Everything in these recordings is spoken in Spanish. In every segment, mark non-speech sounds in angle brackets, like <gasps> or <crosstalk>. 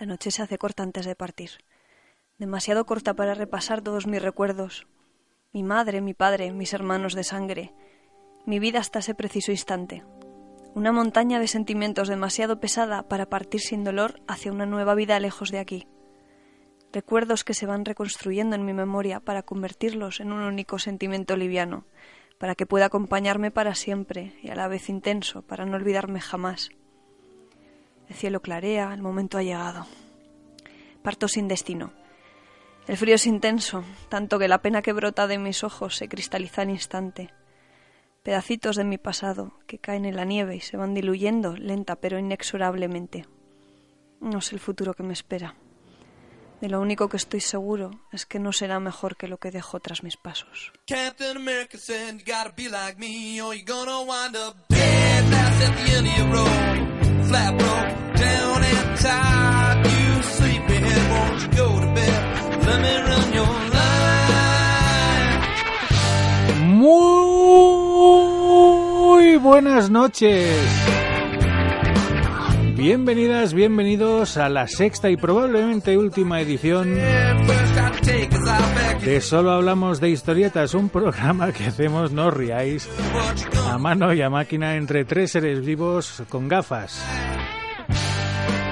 La noche se hace corta antes de partir. Demasiado corta para repasar todos mis recuerdos. Mi madre, mi padre, mis hermanos de sangre. Mi vida hasta ese preciso instante. Una montaña de sentimientos demasiado pesada para partir sin dolor hacia una nueva vida lejos de aquí. Recuerdos que se van reconstruyendo en mi memoria para convertirlos en un único sentimiento liviano, para que pueda acompañarme para siempre y a la vez intenso, para no olvidarme jamás. El cielo clarea, el momento ha llegado. Parto sin destino. El frío es intenso, tanto que la pena que brota de mis ojos se cristaliza al instante. Pedacitos de mi pasado que caen en la nieve y se van diluyendo lenta pero inexorablemente. No sé el futuro que me espera. De lo único que estoy seguro es que no será mejor que lo que dejo tras mis pasos. Captain America said you gotta be like me or you're gonna wind up dead your road. Muy buenas noches. Bienvenidas, bienvenidos a la sexta y probablemente última edición De Solo Hablamos de Historietas, un programa que hacemos, no os riáis, a mano y a máquina entre tres seres vivos con gafas.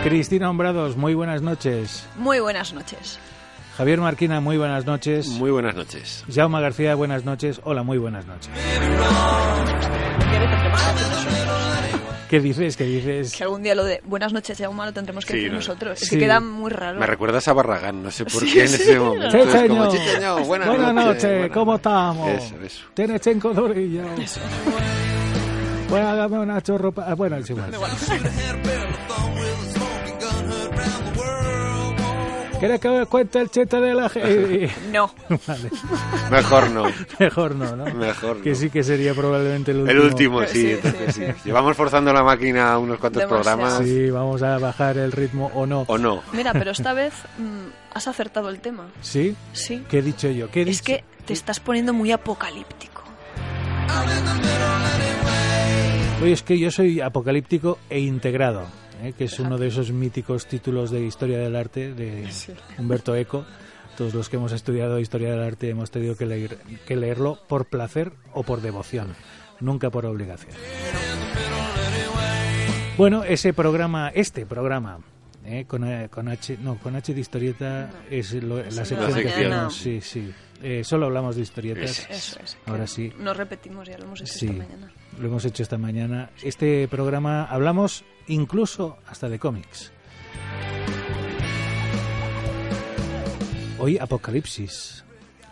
Cristina Hombrados, muy buenas noches. Muy buenas noches. Javier Marquina, muy buenas noches. Muy buenas noches. Jaume García, buenas noches. Hola, muy buenas noches. ¿Qué dices? ¿Qué dices? Que algún día lo de buenas noches, Jauma, lo tendremos que Sí, decir no. nosotros. Es Sí. que queda muy raro. Me recuerdas a Barragán, no sé por Sí, qué en sí, ese momento. Sí, Es como, señor. "Chicheño, buenas, Buenas noches, buenas ¿cómo noches". estamos? Eso, eso. ¿Tienes cinco dorillos? Bueno, hágame una chorro pa- ah, Bueno, es igual. ¿Quieres que os cuente el chiste de la gente? <laughs> No. vale, Mejor no. <laughs> mejor no, ¿no? Mejor Que no. sí que sería probablemente el último. El último, sí. Sí, entonces sí. Llevamos forzando la máquina unos cuantos Demasiado. programas. Sí, vamos a bajar el ritmo o no. ¿O no? Mira, pero esta vez mm, has acertado el tema. ¿Sí? Sí. ¿Qué he dicho yo? ¿Qué he Es dicho? que te estás poniendo muy apocalíptico. Oye, es que yo soy apocalíptico e integrado, ¿eh? que es uno de esos míticos títulos de historia del arte de Humberto Eco. Todos los que hemos estudiado historia del arte hemos tenido que, leer- que leerlo por placer o por devoción, nunca por obligación. Bueno, ese programa, este programa, ¿eh? con, eh, con H, no, con H de historieta es lo- la sección que hacemos, sí, sí. Eh, solo hablamos de historietas. Ese. Eso es. Ahora sí. Nos repetimos, ya lo hemos hecho Sí. esta mañana. Lo hemos hecho esta mañana. Este programa hablamos incluso hasta de cómics. Hoy Apocalipsis.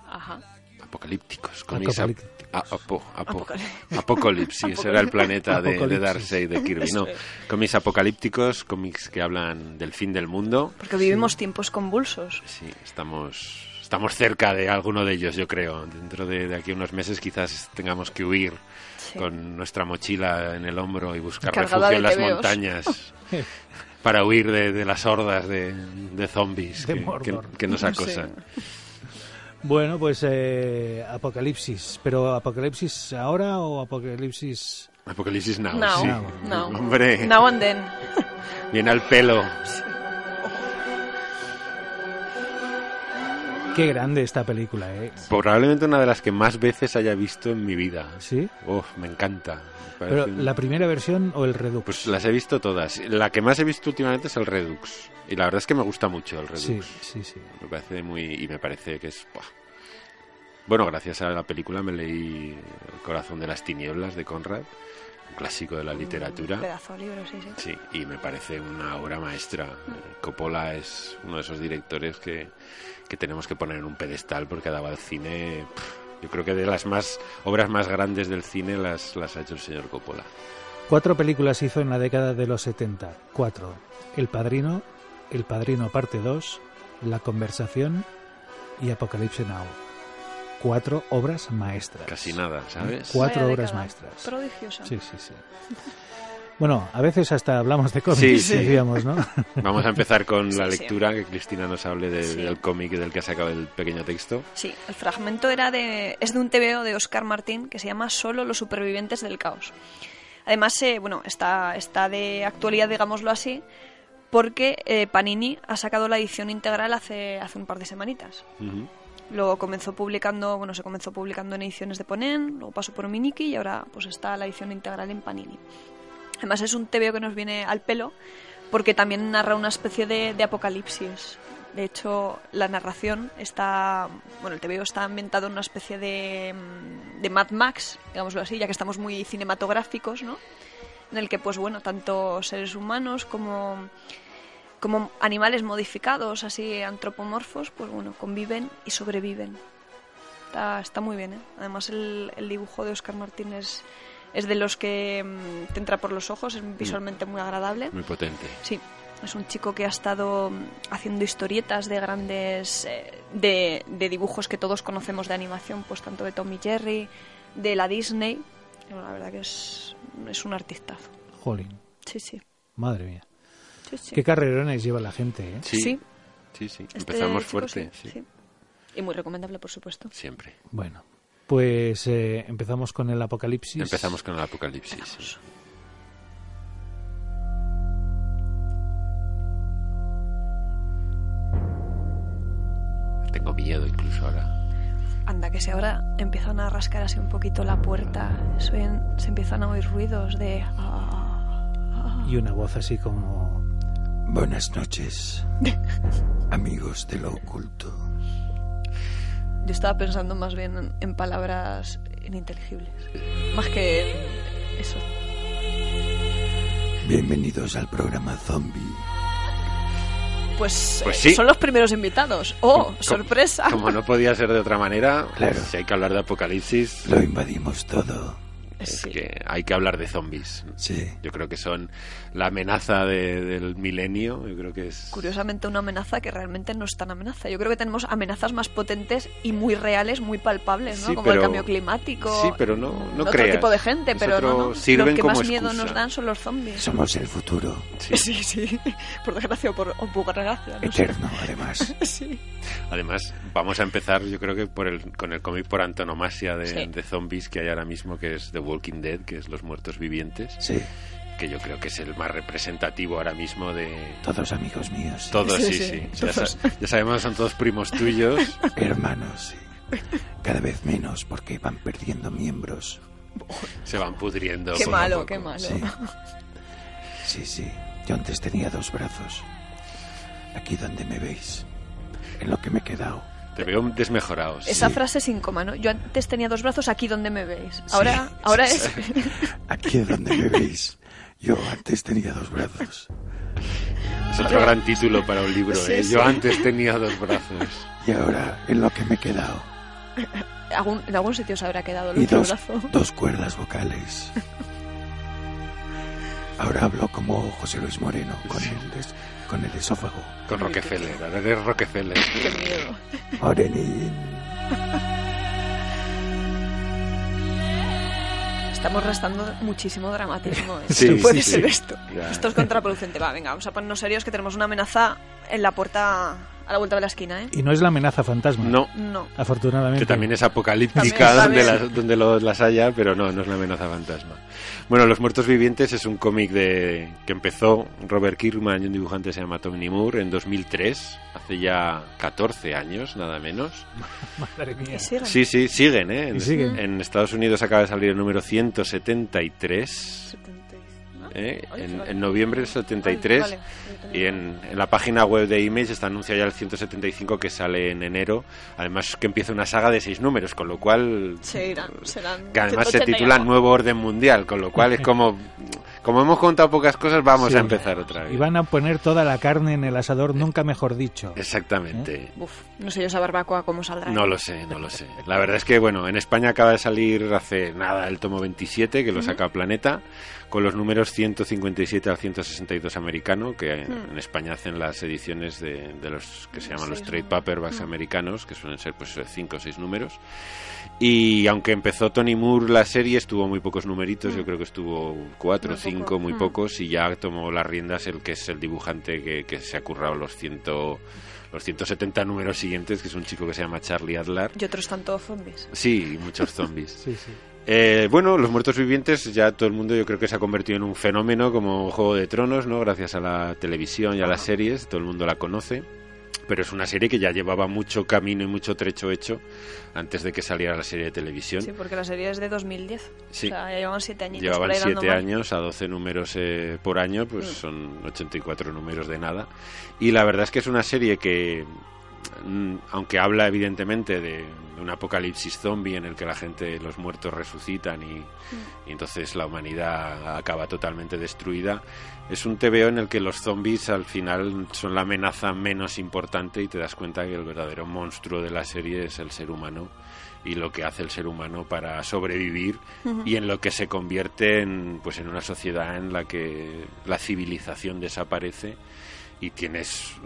Ajá. Apocalípticos. Cómics Apocalip- ap- a- apo- apo- Apocalip- Apocalipsis, era el planeta de, de Apocalipsis. Darkseid de Kirby. No, cómics apocalípticos, cómics que hablan del fin del mundo. Porque vivimos tiempos convulsos. Sí, estamos, estamos cerca de alguno de ellos, yo creo. Dentro de, de aquí a unos meses quizás tengamos que huir Sí. con nuestra mochila en el hombro y buscar Cargada refugio en las tebeos. montañas <laughs> para huir de, de las hordas de, de zombies De que, Mordor. que- que nos acosan. Bueno, pues eh, Apocalipsis. ¿Pero Apocalipsis ahora o Apocalipsis...? Apocalipsis Now, Now, sí. now. Hombre, Now and then. viene al pelo. Qué grande esta película, ¿eh? Probablemente una de las que más veces haya visto en mi vida. ¿Sí? Uf, me encanta. Me Pero un- la primera versión o el Redux. Pues las he visto todas. La que más he visto últimamente es el Redux. Y la verdad es que me gusta mucho el Redux. sí, sí, sí. Me parece muy. Y me parece que es. buah. Bueno, gracias a la película me leí El corazón de las tinieblas de Conrad, un clásico de la literatura. Pedazo de libro, sí, sí. Sí, y me parece una obra maestra. Coppola es uno de esos directores que, que tenemos que poner en un pedestal porque ha dado al cine. pff, yo creo que de las más obras más grandes del cine las, las ha hecho el señor Coppola. Cuatro películas hizo en la década de los 70. Cuatro. El Padrino, El Padrino parte 2, La Conversación y Apocalipsis Now. Cuatro obras maestras. Casi nada, ¿sabes? Cuatro obras maestras. Prodigiosa. Sí, sí, sí. Bueno, a veces hasta hablamos de cómics, Sí, sí. decíamos, ¿no? <laughs> Vamos a empezar con la Sí, lectura, que Cristina nos hable de- Sí. del cómic del que ha sacado el pequeño texto. Sí, el fragmento era de, es de un TVO de Oscar Martín que se llama Solo los supervivientes del caos. Además, eh, bueno, está, está de actualidad, digámoslo así, porque eh, Panini ha sacado la edición integral hace, hace un par de semanitas. Ujú. Lo comenzó publicando, bueno, se comenzó publicando en ediciones de Ponen, luego pasó por Miniki y ahora pues está la edición integral en Panini. Además es un TVO que nos viene al pelo porque también narra una especie de, apocalipsis. De hecho, la narración está, bueno, el TVO está ambientado en una especie de, mm, de Mad Max, digámoslo así, ya que estamos muy cinematográficos, ¿no? En el que, pues bueno, tanto seres humanos como como animales modificados, así antropomorfos, pues bueno, conviven y sobreviven. Está, está muy bien, ¿eh? Además el, el dibujo de Oscar Martín es, de los que mm, te entra por los ojos, es visualmente muy agradable. Muy potente. Sí, es un chico que ha estado mm, haciendo historietas de grandes... eh, de, de dibujos que todos conocemos de animación, pues tanto de Tom y Jerry, de la Disney. Y bueno, La verdad que es, es un artistazo. Jolín, Sí, sí. madre mía. sí, sí. Qué carrerones lleva la gente, ¿eh? Sí, Sí. sí, sí. Este Empezamos chico fuerte, sí, sí. sí. Y muy recomendable, por supuesto. Siempre. Bueno, pues eh, empezamos con el apocalipsis. Empezamos con el apocalipsis. Tengo miedo incluso ahora. Anda, que si ahora empiezan a rascar así un poquito la puerta, se, empiezan a oír ruidos de... ah, ah. Y una voz así como... Buenas noches, <laughs> amigos de lo oculto. Yo estaba pensando más bien en, en palabras ininteligibles. Más que en eso. Bienvenidos al programa Zombie. Pues, Pues eh, sí. son los primeros invitados. ¡Oh, Como- sorpresa! Como no podía ser de otra manera, Claro. si hay que hablar de apocalipsis, Lo invadimos todo. Es Sí. que hay que hablar de zombies. Sí. Yo creo que son la amenaza de- del milenio. Yo creo que es. Curiosamente una amenaza que realmente no es tan amenaza. Yo creo que tenemos amenazas más potentes y muy reales, muy palpables, ¿no? Sí, Como el pero- cambio climático. Sí, pero no, no otro creas. tipo de gente, pero no, no. sirven Los que como más miedo excusa. nos dan son los zombies. Somos el futuro. Sí. <laughs> Sí, sí. Por desgracia o por, o por gracia. No sé. Eterno, además. <laughs> Sí. Además, vamos a empezar, yo creo que por el, con el cómic por antonomasia de, Sí. de zombies que hay ahora mismo, que es The Walking Dead, que es Los Muertos Vivientes, Sí, que yo creo que es el más representativo ahora mismo de todos amigos míos. todos. Sí, Sí, sí, sí. Ya, todos. sa- ya sabemos, son todos primos tuyos. <laughs> Hermanos, sí. Cada vez menos porque van perdiendo miembros. Se van pudriendo. Qué malo, qué malo. Sí. Sí, sí. Yo antes tenía dos brazos. Aquí donde me veis. En lo que me he quedado. Te veo desmejorado. sí. Esa frase sin coma, ¿no? Yo antes tenía dos brazos aquí donde me veis. Ahora, ahora es... <laughs> Aquí donde me veis. Yo antes tenía dos brazos. Es otro gran título para un libro. Sí, ¿eh? sí. Yo antes tenía dos brazos. Y ahora en lo que me he quedado. <laughs> Algún- en algún sitio se habrá quedado el Y otro dos, brazo. dos cuerdas vocales. <laughs> Ahora hablo como José Luis Moreno, con, el, con el esófago. Con Rockefeller. Eres Rockefeller. <laughs> Qué miedo. <laughs> Estamos restando muchísimo dramatismo. ¿eh? Sí, puede sí, ser sí. esto. Ya. Esto es contraproducente. Va, venga, vamos a ponernos serios que tenemos una amenaza en la puerta a la vuelta de la esquina, ¿eh? Y no es la amenaza fantasma. No, No. Afortunadamente. que también es apocalíptica También, donde, también. las, donde lo- las haya, pero no, no es la amenaza fantasma. Bueno, Los Muertos Vivientes es un cómic de que empezó Robert Kirkman y un dibujante que se llama Tony Moore en 2003, hace ya 14 años, nada menos. <laughs> Madre mía. Sí, sí, siguen, ¿eh? En, Y siguen. en Estados Unidos acaba de salir el número 173, 70 ¿no? ¿Eh? Ay, en, vale. en noviembre del 73. Vale, vale. Y en, en la página web de Image está anunciado ya el 175 que sale en enero. Además que empieza una saga de seis números, con lo cual... Se irán, serán Que además se 180 y titula. Nuevo Orden Mundial, con lo cual es como... Como hemos contado pocas cosas, vamos Sí. a empezar otra vez. Y van a poner toda la carne en el asador, nunca mejor dicho. Exactamente. Uf, no sé yo esa barbacoa cómo saldrá. No lo sé, no lo sé. La verdad es que, bueno, en España acaba de salir hace nada el tomo 27, que lo saca Planeta, con los números 157 al 162 americano, que en España hacen las ediciones de, de los que se llaman los Seis trade paperbacks americanos, que suelen ser pues 5 o 6 números. Y aunque empezó Tony Moore la serie, estuvo muy pocos numeritos, yo creo que estuvo 4 o poco. 5, muy Mm. pocos, y ya tomó las riendas el que es el dibujante que, que se ha currado los 100 los 170 números siguientes, que es un chico que se llama Charlie Adler. Y otros tantos zombies. Sí, muchos zombies. <laughs> Sí, sí. Eh, bueno, los muertos vivientes ya todo el mundo yo creo que se ha convertido en un fenómeno como Juego de Tronos, ¿no? Gracias a la televisión y a las series, todo el mundo la conoce. Pero es una serie que ya llevaba mucho camino y mucho trecho hecho antes de que saliera la serie de televisión. Sí, porque la serie es de 2010. Sí. O sea, ya llevaban siete añitos Llevaban siete años a 12 números eh, por año, pues Mm. son 84 números de nada. Y la verdad es que es una serie que, aunque habla evidentemente de, de un apocalipsis zombie en el que la gente, los muertos resucitan y, y entonces la humanidad acaba totalmente destruida, es un TVO en el que los zombies al final son la amenaza menos importante y te das cuenta que el verdadero monstruo de la serie es el ser humano y lo que hace el ser humano para sobrevivir y en lo que se convierte en pues en una sociedad en la que la civilización desaparece y tienes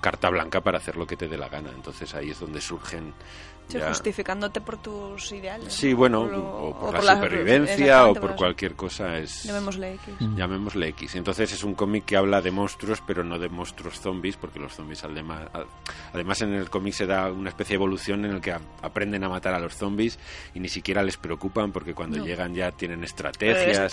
carta blanca para hacer lo que te dé la gana. Entonces ahí es donde surgen Sí, justificándote por tus ideales. sí ¿no? bueno Por lo- o por o la la- supervivencia o por cualquier cosa es Llamémosle X. Mm. llamémosle X. Entonces es un cómic que habla de monstruos, pero no de monstruos zombies, porque los zombies además, además en el cómic se da una especie de evolución en el que aprenden a matar a los zombies y ni siquiera les preocupan porque cuando No. llegan ya tienen Eh, estrategias.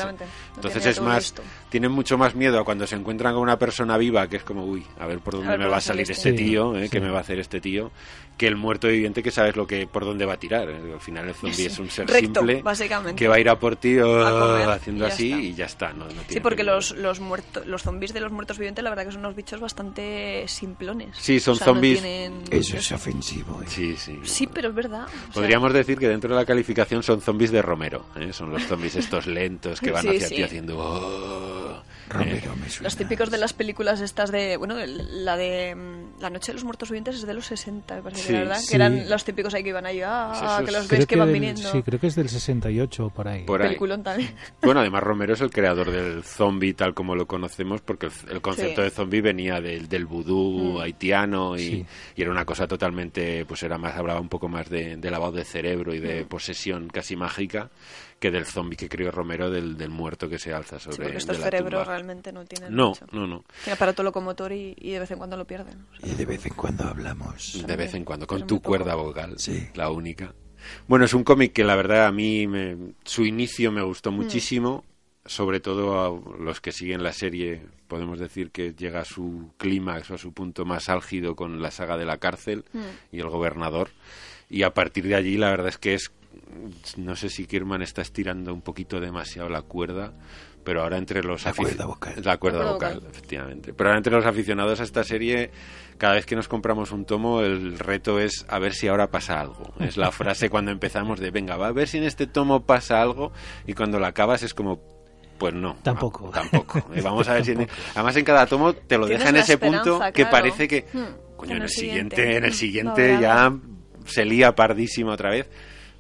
Entonces es más, tienen mucho más miedo a cuando se encuentran con una persona viva, que es como, uy, a ver por dónde ver me va a salir este Sí, tío, ¿eh? sí. ¿Qué me va a hacer este tío? Que el muerto viviente que sabes lo que por dónde va a tirar. Al final el zombie es un ser Recto, simple básicamente. que va a ir a por ti oh, haciendo y así está. y ya está. No, no Sí, tiene porque los, los muertos, los zombies de los muertos vivientes, la verdad que son unos bichos bastante simplones. Sí, son O sea, no zombies- tienen- Eso es ofensivo. ¿eh? Sí, sí. Sí, pero es verdad. O sea, Podríamos decir que dentro de la calificación son zombies de Romero. ¿eh? Son los zombies estos lentos que <laughs> van Sí, hacia sí. ti haciendo... "Oh", ¿eh? Romero me suena. Los típicos de las películas estas de... Bueno, el- la de mm, La noche de los muertos vivientes es de los 60, me parece, Sí, ¿verdad? sí. Que eran los típicos ahí que iban ahí, ah, que los Creo ves que van del- viniendo. Sí, creo que es del 68 o por ahí. Por ahí. Peliculón también. <laughs> Bueno, además Romero es el creador del zombie tal como lo conocemos, porque el, el concepto Sí. de zombie venía del, del vudú Mm. haitiano y, Sí. y era una cosa totalmente, pues era más, hablaba un poco más de, de lavado de cerebro y Mm. de posesión casi mágica que del zombie que creó Romero, del, del muerto que se alza sobre Sí, porque de estos la cerebros tumba. realmente no tienen No, mucho. no, no. Tiene aparato locomotor y, y de vez en cuando lo pierden. O sea, Y de vez en cuando hablamos. De vez en cuando, con pero tu cuerda vocal, Sí. la única. Bueno, es un cómic que la verdad a mí me- su inicio me gustó Mm. muchísimo, sobre todo a los que siguen la serie, podemos decir que llega a su clímax o a su punto más álgido con la saga de la cárcel Mm. y el gobernador. Y a partir de allí la verdad es que es, no sé si Kirman está estirando un poquito demasiado la cuerda, pero ahora entre los La cuerda vocal. La cuerda La cuerda vocal, vocal. efectivamente. Pero ahora entre los aficionados a esta serie, cada vez que nos compramos un tomo, el reto es a ver si ahora pasa algo. Es la frase cuando empezamos de, venga, va a ver si en este tomo pasa algo, y cuando la acabas es como, pues no. Tampoco. tampoco. <laughs> Eh, Vamos a ver si... en- además en cada tomo te lo deja en ese punto que claro. parece que, Hmm, coño, en en el el siguiente, siguiente, en el hmm, siguiente no, ya nada. se lía pardísimo otra vez.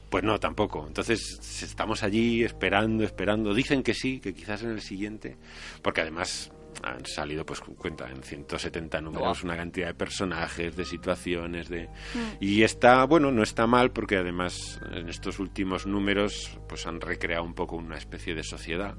Pues no, tampoco. Entonces estamos allí esperando, esperando. Dicen que sí, que quizás en el siguiente, porque además han salido, pues cuenta, en 170 números, una cantidad de personajes, de situaciones, de... Y está, bueno, no está mal, porque además en estos últimos números, pues han recreado un poco una especie de sociedad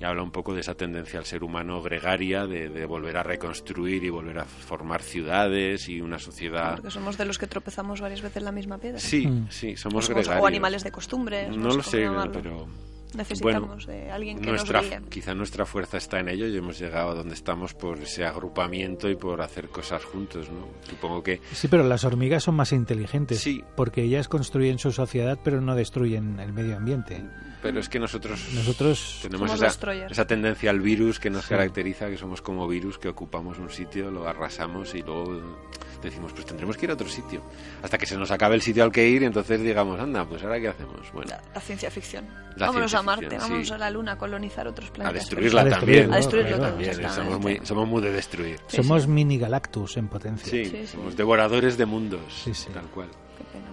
y habla un poco de esa tendencia al ser humano gregaria, de, de volver a reconstruir y volver a formar ciudades y una sociedad... Porque somos de los que tropezamos varias veces en la misma piedra. Sí, Mm. sí, somos somos- gregarios. o animales de costumbres. No lo sé, pero Necesitamos de alguien que nuestra, nos guíe. quizá nuestra fuerza está en ello y hemos llegado a donde estamos por ese agrupamiento y por hacer cosas juntos, ¿no? Supongo que Sí, pero las hormigas son más inteligentes. Sí. Porque ellas construyen su sociedad, pero no destruyen el medio ambiente. pero es que nosotros Nosotros tenemos esa, esa tendencia al virus que nos Sí. caracteriza, que somos como virus que ocupamos un sitio, lo arrasamos y luego decimos, pues tendremos que ir a otro sitio. Hasta que se nos acabe el sitio al que ir y entonces digamos, anda, pues ahora qué hacemos. Bueno, La, la ciencia ficción. La vámonos ciencia a Marte, vámonos sí. a la Luna, a colonizar otros a planetas. destruirla A también. destruirlo, A destruirlo claro. También, exactamente. somos muy, somos muy de destruir. Sí, somos sí. mini galactus en potencia. Sí, Sí, sí. somos devoradores de mundos, Sí, sí. tal cual. Qué pena.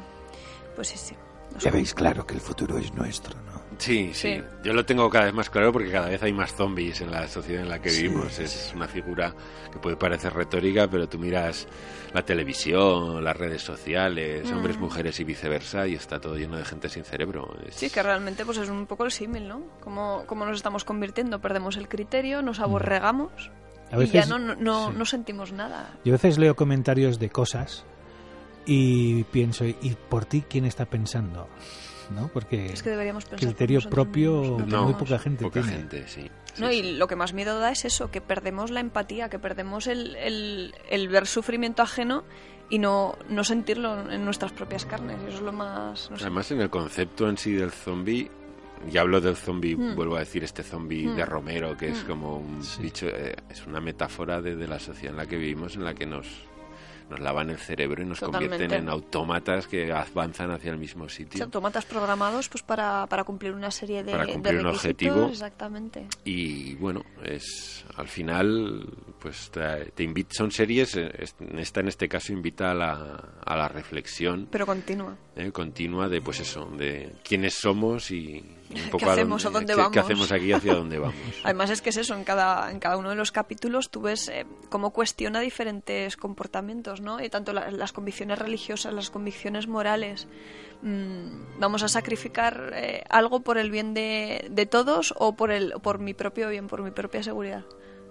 Pues sí, sí. Nos Ya veis claro que el futuro es nuestro, ¿no? Sí, sí, Sí. Yo lo tengo cada vez más claro porque cada vez hay más zombies en la sociedad en la que Sí, vivimos. sí, Es una figura que puede parecer retórica, pero tú miras la televisión, las redes sociales, Mm. hombres, mujeres y viceversa, y está todo lleno de gente sin cerebro. Es- Sí, que realmente pues es un poco el símil, ¿no? Como, como nos estamos convirtiendo, perdemos el criterio, nos aborregamos A y veces, ya no, no, no, sí. no sentimos nada. Yo a veces leo comentarios de cosas y pienso, ¿y por ti quién está pensando? ¿No? Porque Es que deberíamos pensar. criterio propio. No, muy poca gente poca tiene. gente, sí. No, y lo que más miedo da es eso, que perdemos la empatía, que perdemos el, el- el ver sufrimiento ajeno y no, no sentirlo en nuestras propias carnes. Eso es lo más... no sé. Además, en el concepto en sí del zombie, y hablo del zombie, Mm. vuelvo a decir, este zombie Mm. de Romero, que es Mm. como un Sí. bicho, eh, es una metáfora de, de la sociedad en la que vivimos, en la que nos, nos lavan el cerebro y nos Totalmente. convierten en autómatas que avanzan hacia el mismo sitio. autómatas programados pues para, para cumplir una serie de, Para de cumplir un requisitos, objetivo. Exactamente. Y bueno, es al final, pues te, te invita, son series, eh, es- esta en este caso invita a la, a la reflexión Pero continúa. eh, continua de pues eso, de quiénes somos y un ¿Qué a hacemos? ¿A dónde qué- qué vamos? hacemos aquí y hacia dónde vamos. <laughs> Además es que es eso, en cada, en cada uno de los capítulos tú ves eh, cómo cuestiona diferentes comportamientos, ¿no? Y tanto la- las convicciones religiosas, las convicciones morales. Mm, ¿Vamos a sacrificar eh, algo por el bien de, de todos o por, el, por mi propio bien, por mi propia seguridad?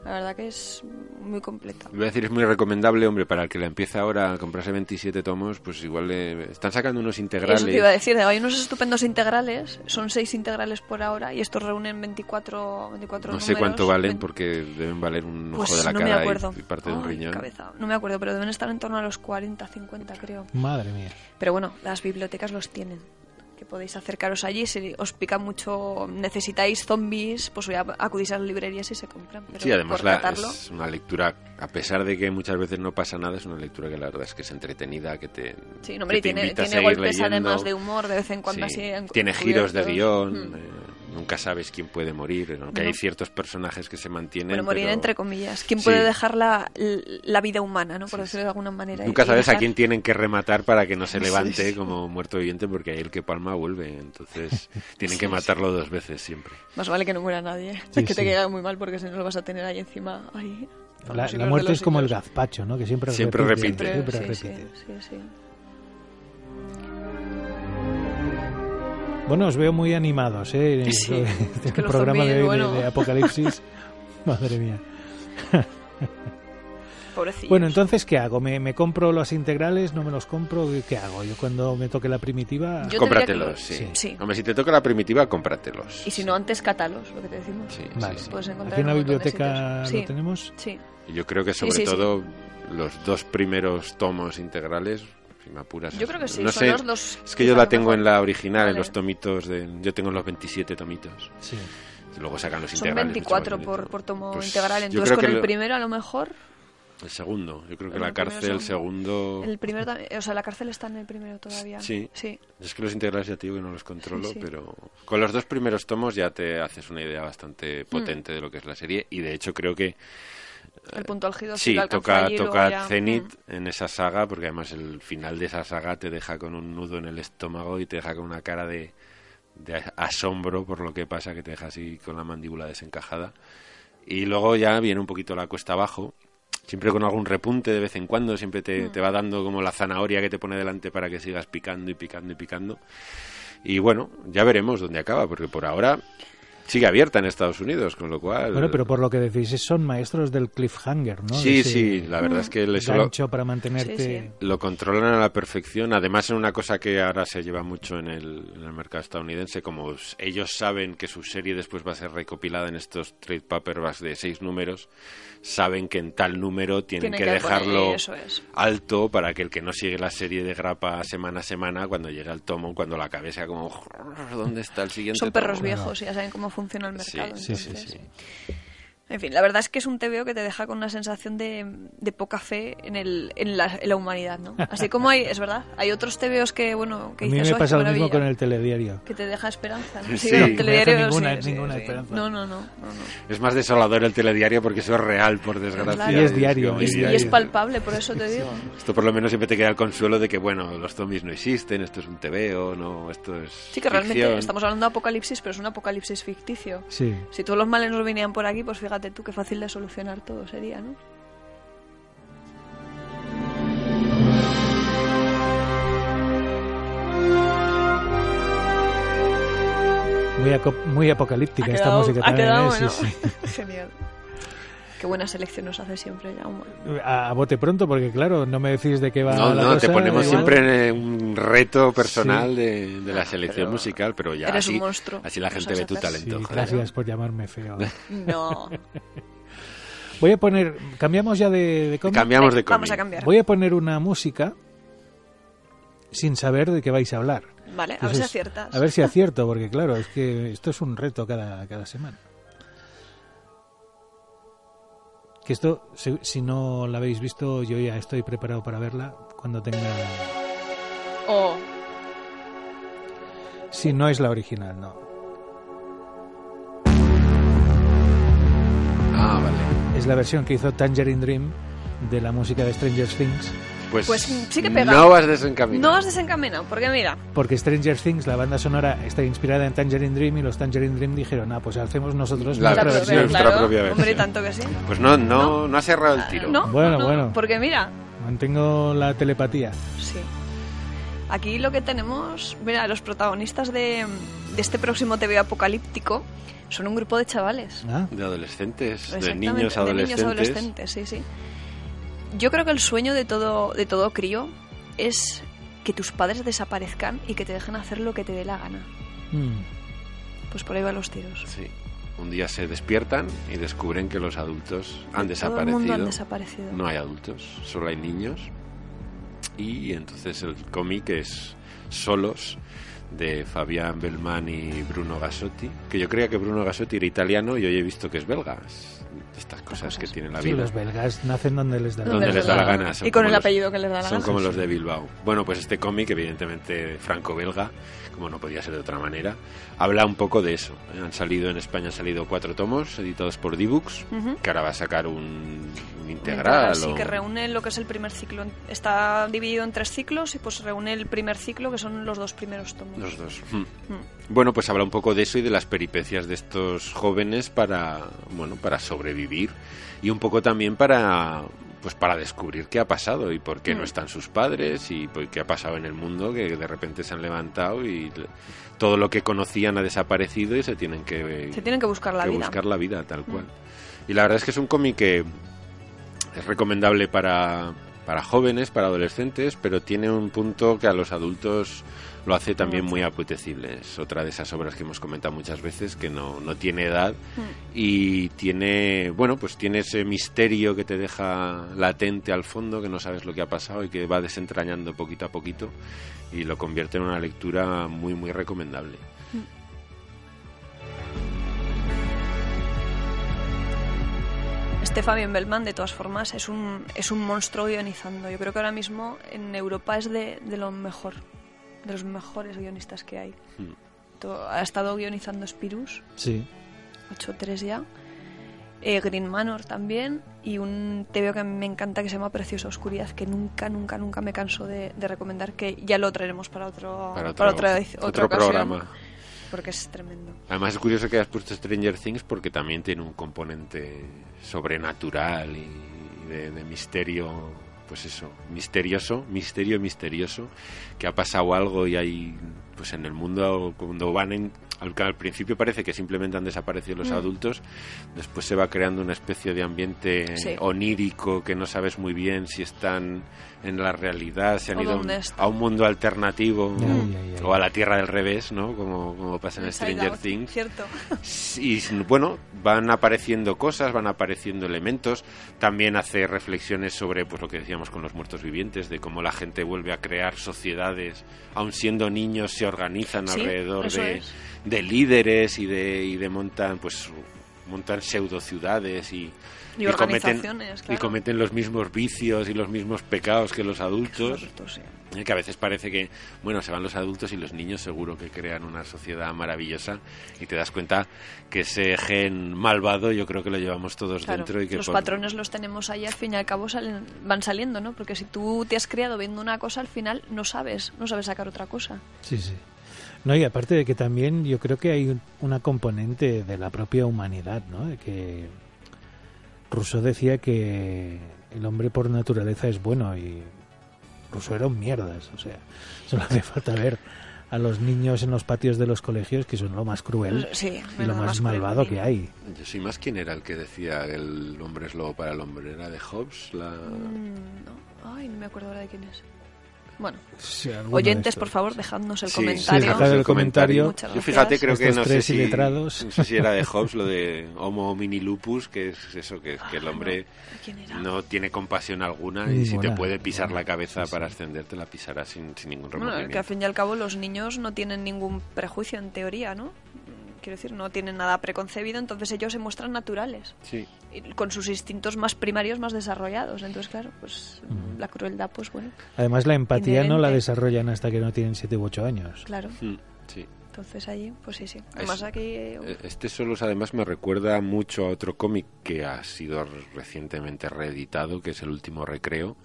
La verdad que es muy completa. Voy a decir, es muy recomendable, hombre, para el que la empiece ahora a comprarse 27 tomos, pues igual le- están sacando unos integrales. Eso te iba a decir, hay unos estupendos integrales, son seis integrales por ahora y estos reúnen 24, 24 no sé números, cuánto valen 20. porque deben valer un Pues ojo de la no me cara acuerdo. y, parte de un riñón. cabeza. No me acuerdo, pero deben estar en torno a los 40, 50, creo. Madre mía. Pero bueno, las bibliotecas los tienen. Que podéis acercaros allí. Si os pica mucho, necesitáis zombies, pues ya acudís a las librerías y se compran. Pero Sí, además la- catarlo, es una lectura, a pesar de que muchas veces no pasa nada, es una lectura que la verdad es que es entretenida, que te, Sí, no, hombre, que te tiene, golpes leyendo. además de humor de vez en cuando Sí, así. en- Tiene giros de guion, Mm. eh, nunca sabes quién puede morir, aunque No. hay ciertos personajes que se mantienen. Bueno, morir pero entre comillas. ¿Quién Sí. puede dejar la, la vida humana, ¿no? por decirlo de alguna manera? Nunca y sabes a dejar- quién tienen que rematar para que no se <laughs> Sí, levante sí. como muerto viviente, porque ahí el que palma vuelve. Entonces <laughs> tienen que matarlo dos veces siempre. Más vale que no muera nadie. Sí, que te sí. quede muy mal porque si no lo vas a tener ahí encima. Ahí, por La, muerte es como el gazpacho, ¿no? Que siempre, Siempre repite. repite. Siempre sí, repite. Bueno, os veo muy animados, ¿eh? En Sí, el, es que el los programa de, zombies, hoy de- bueno. de Apocalipsis. <laughs> Madre mía. <laughs> Pobrecillos. Bueno, entonces, ¿qué hago? ¿Me, me compro los integrales? ¿No me los compro? ¿Qué hago? Yo cuando me toque la primitiva... Yo te cómpratelos, diría sí. que- sí. Hombre, si te toca la primitiva, cómpratelos. Y si no, antes cátalos, lo que te decimos. Sí, Vale. sí, sí. Puedes encontrar Aquí en la de biblioteca lo tenemos. Sí, Y Yo creo que sobre Sí, sí, sí. todo los dos primeros tomos integrales, si me apuras. Yo creo que sí, No son sé, los dos es que yo la tengo mejor. en la original, en Vale. los tomitos. De, yo tengo los 27 tomitos. Sí. Luego sacan los Son integrales. mucho 24 más por, por tomo Pues integral. Entonces, con el lo- primero, a lo mejor. El segundo. Yo creo que El la cárcel, el segundo. El primero también- O sea, la cárcel está en el primero todavía. Sí. Sí. Es que los integrales ya te digo que no los controlo, Sí, sí. pero con los dos primeros tomos ya te haces una idea Mm. bastante potente de lo que es la serie. Y de hecho creo que El punto álgido Sí, lo toca, allí toca ya- Zenith Mm. en esa saga, porque además el final de esa saga te deja con un nudo en el estómago y te deja con una cara de, de asombro por lo que pasa, que te deja así con la mandíbula desencajada. Y luego ya viene un poquito la cuesta abajo, siempre con algún repunte de vez en cuando, siempre Mm. te, te va dando como la zanahoria que te pone delante para que sigas picando y picando y picando. Y bueno, ya veremos dónde acaba, porque por ahora sigue abierta en Estados Unidos, con lo cual... Bueno, pero por lo que decís, son maestros del cliffhanger, ¿no? Sí, ese sí, la verdad es que les gancho para mantenerte... Sí, sí. lo controlan a la perfección. Además, es una cosa que ahora se lleva mucho en el, en el mercado estadounidense, como ellos saben que su serie después va a ser recopilada en estos trade paperbacks de seis números, saben que en tal número tienen, Tienen que, que dejarlo poner- eso es. alto para que el que no sigue la serie de grapa semana a semana, cuando llegue al tomo, cuando la cabeza como ¿dónde está el siguiente? Son perros tomo?". viejos y ya saben cómo funciona el Sí, mercado. sí, sí, entonces- sí. En fin, la verdad es que es un TVO que te deja con una sensación de, de poca fe en, el, en, la, en la humanidad, ¿no? Así como hay, es verdad, hay otros TVOs que, bueno, que A mí dices, me "Ay, pasa lo mismo maravilla", con el telediario. Que te deja esperanza, ¿no? Sí, el no me telediario, deja ninguna- sí, sí, ninguna sí. esperanza. No, no, no, no, no. Es más desolador el telediario porque eso es real, por desgracia. Claro. Y es diario, Y, es y diario. es palpable, por eso te digo. Esto por lo menos siempre te queda el consuelo de que, bueno, los zombies no existen, esto es un TVO, no, esto es Sí que realmente ficción. estamos hablando de apocalipsis, pero es un apocalipsis ficticio. Sí. Si todos los males nos vinieran por aquí, pues fíjate tú qué fácil de solucionar todo sería, ¿no? Muy, apocalíptica esta quedado- música también, quedado, ¿eh? Sí, bueno. sí. <laughs> Genial. Qué buena selección nos hace siempre, Jaume. A, a bote pronto, porque claro, no me decís de qué va No, la no, te cosa, ponemos igual. siempre en un reto personal Sí. de, de la selección pero musical, pero ya eres así, un monstruo, así la gente ve tu hacer. Sí, talento. gracias por llamarme feo. <laughs> No. <laughs> Voy a poner, cambiamos ya de, de cómic? Cambiamos de Vamos cómic. a cambiar. Voy a poner una música sin saber de qué vais a hablar. Vale, a ver si Entonces, aciertas. A ver si acierto, porque claro, es que esto es un reto cada, cada semana. Que esto, si, si no la habéis visto, yo ya estoy preparado para verla cuando tenga... Oh, Si no es la original, no. Ah, vale. Es la versión que hizo Tangerine Dream de la música de Stranger Things. Pues, Pues sí que pega. No vas desencaminado. no has desencaminado, porque mira, Porque Stranger Things, la banda sonora, está inspirada en Tangerine Dream y los Tangerine Dream dijeron, ah, pues hacemos nosotros La nuestra propia, versión, nuestra propia versión. Hombre, tanto que sí. Pues no, no, no has cerrado el tiro. ¿No? Bueno, no, no, bueno. Porque mira, Mantengo la telepatía. sí. Aquí lo que tenemos, mira, los protagonistas de, de este próximo TV apocalíptico son un grupo de chavales. Ah, De adolescentes, de niños de adolescentes. niños adolescentes, sí, sí. Yo creo que el sueño de todo, de todo crío es que tus padres desaparezcan y que te dejen hacer lo que te dé la gana. mm. Pues por ahí van los tiros. Sí. Un día se despiertan y descubren que los adultos han Todo desaparecido. el mundo han desaparecido. No hay adultos, solo hay niños. Y entonces el cómic es Solos de Fabián Belmán y Bruno Gasotti. Que yo creía que Bruno Gasotti era italiano y hoy he visto que es belga. Estas cosas que tiene la Sí, vida. los belgas nacen donde les da la Donde gana. les da la gana. son Y con como el los- apellido que les da la Son gana. como los de Bilbao. Bueno, pues este cómic, evidentemente franco-belga, como no podía ser de otra manera, habla un poco de eso. Han salido en España han salido cuatro tomos editados por Dibux, Ujú. que ahora va a sacar un, un Integral, integral. Sí, o- que reúne lo que es el primer ciclo. Está dividido en tres ciclos y pues reúne el primer ciclo, que son los dos primeros tomos. Los dos. Mm. Mm. Bueno, pues habla un poco de eso y de las peripecias de estos jóvenes para, bueno, para sobrevivir y un poco también para, pues para descubrir qué ha pasado y por qué Mm. no están sus padres y pues, qué ha pasado en el mundo que de repente se han levantado y todo lo que conocían ha desaparecido y se tienen que, Se tienen que buscar la que vida. Mm. buscar la vida tal cual. Y la verdad es que es un cómic que es recomendable para, para jóvenes, para adolescentes, pero tiene un punto que a los adultos lo hace también muy apetecible. Es otra de esas obras que hemos comentado muchas veces que no, no tiene edad Mm. y tiene, bueno, pues tiene ese misterio que te deja latente al fondo, que no sabes lo que ha pasado y que va desentrañando poquito a poquito y lo convierte en una lectura muy, muy recomendable. Este Fabián Bellman, de todas formas, es un, es un monstruo guionizando. Yo creo que ahora mismo en Europa es de, de lo mejor, de los mejores guionistas que hay. Mm. Ha estado guionizando Spirus, Sí. 8-3 ya. Eh, Green Manor también. Y un TVO que a mí me encanta que se llama Preciosa Oscuridad, que nunca, nunca, nunca me canso de, de recomendar, que ya lo traeremos para otro, Para otro, otra, edic- otro otra ocasión, programa. Porque es tremendo. Además es curioso que hayas puesto Stranger Things porque también tiene un componente sobrenatural y de, de misterio, pues eso, misterioso, misterio misterioso, que ha pasado algo y hay, pues en el mundo, cuando van en, al, al principio parece que simplemente han desaparecido los Mm. adultos, después se va creando una especie de ambiente Sí. onírico que no sabes muy bien si están en la realidad, se han ido a un- a mundo alternativo o a la tierra del revés, ¿no? Como, como pasa en Stranger Out, Things. Cierto. Y bueno, van apareciendo cosas, van apareciendo elementos. También hace reflexiones sobre pues lo que decíamos con los muertos vivientes, de cómo la gente vuelve a crear sociedades, aun siendo niños, se organizan Sí, alrededor de, de líderes y de, y de montan pues montan pseudo ciudades y, Y cometen, y cometen los mismos vicios y los mismos pecados que los adultos. Sí. Eh, Que a veces parece que, bueno, se van los adultos y los niños seguro que crean una sociedad maravillosa y te das cuenta que ese gen malvado yo creo que lo llevamos todos Claro, dentro y que los por- patrones los tenemos ahí, al fin y al cabo salen, van saliendo, ¿no? Porque si tú te has criado viendo una cosa, al final no sabes, no sabes sacar otra cosa. Sí, sí. No, y aparte de que también yo creo que hay un- una componente de la propia humanidad, ¿no? De que Rousseau decía que el hombre por naturaleza es bueno y Rousseau era un mierdas, o sea, solo hace falta ver a los niños en los patios de los colegios, que son lo más cruel Sí, y lo más malvado que hay. Yo soy más quién era el que decía que el hombre es lobo para el hombre. ¿Era de Hobbes? La... Mm, no. Ay, no me acuerdo ahora de quién es. Bueno, Sí, oyentes, por favor, dejadnos el Sí, comentario. sí, dejad el comentario. Yo fíjate, creo que no sé, si, no sé si era de <laughs> Hobbes lo de Homo homini lupus, que es eso, que, que el Ah, hombre no. Tiene compasión alguna y si te puede pisar la cabeza para ascender, te la pisará sin, sin ningún Bueno, que remordimiento. al fin y al cabo los niños no tienen ningún prejuicio en teoría, ¿no? Quiero decir, no tienen nada preconcebido, entonces ellos se muestran naturales, Sí, y con sus instintos más primarios más desarrollados. Entonces, claro, pues Mm. la crueldad, pues bueno, Además, la empatía no la desarrollan hasta que no tienen 7 u 8 años. claro. mm, sí. Entonces allí, pues sí, sí. Además aquí... eh, Eh, Este solos además me recuerda mucho a otro cómic que ha sido recientemente reeditado, que es El último recreo,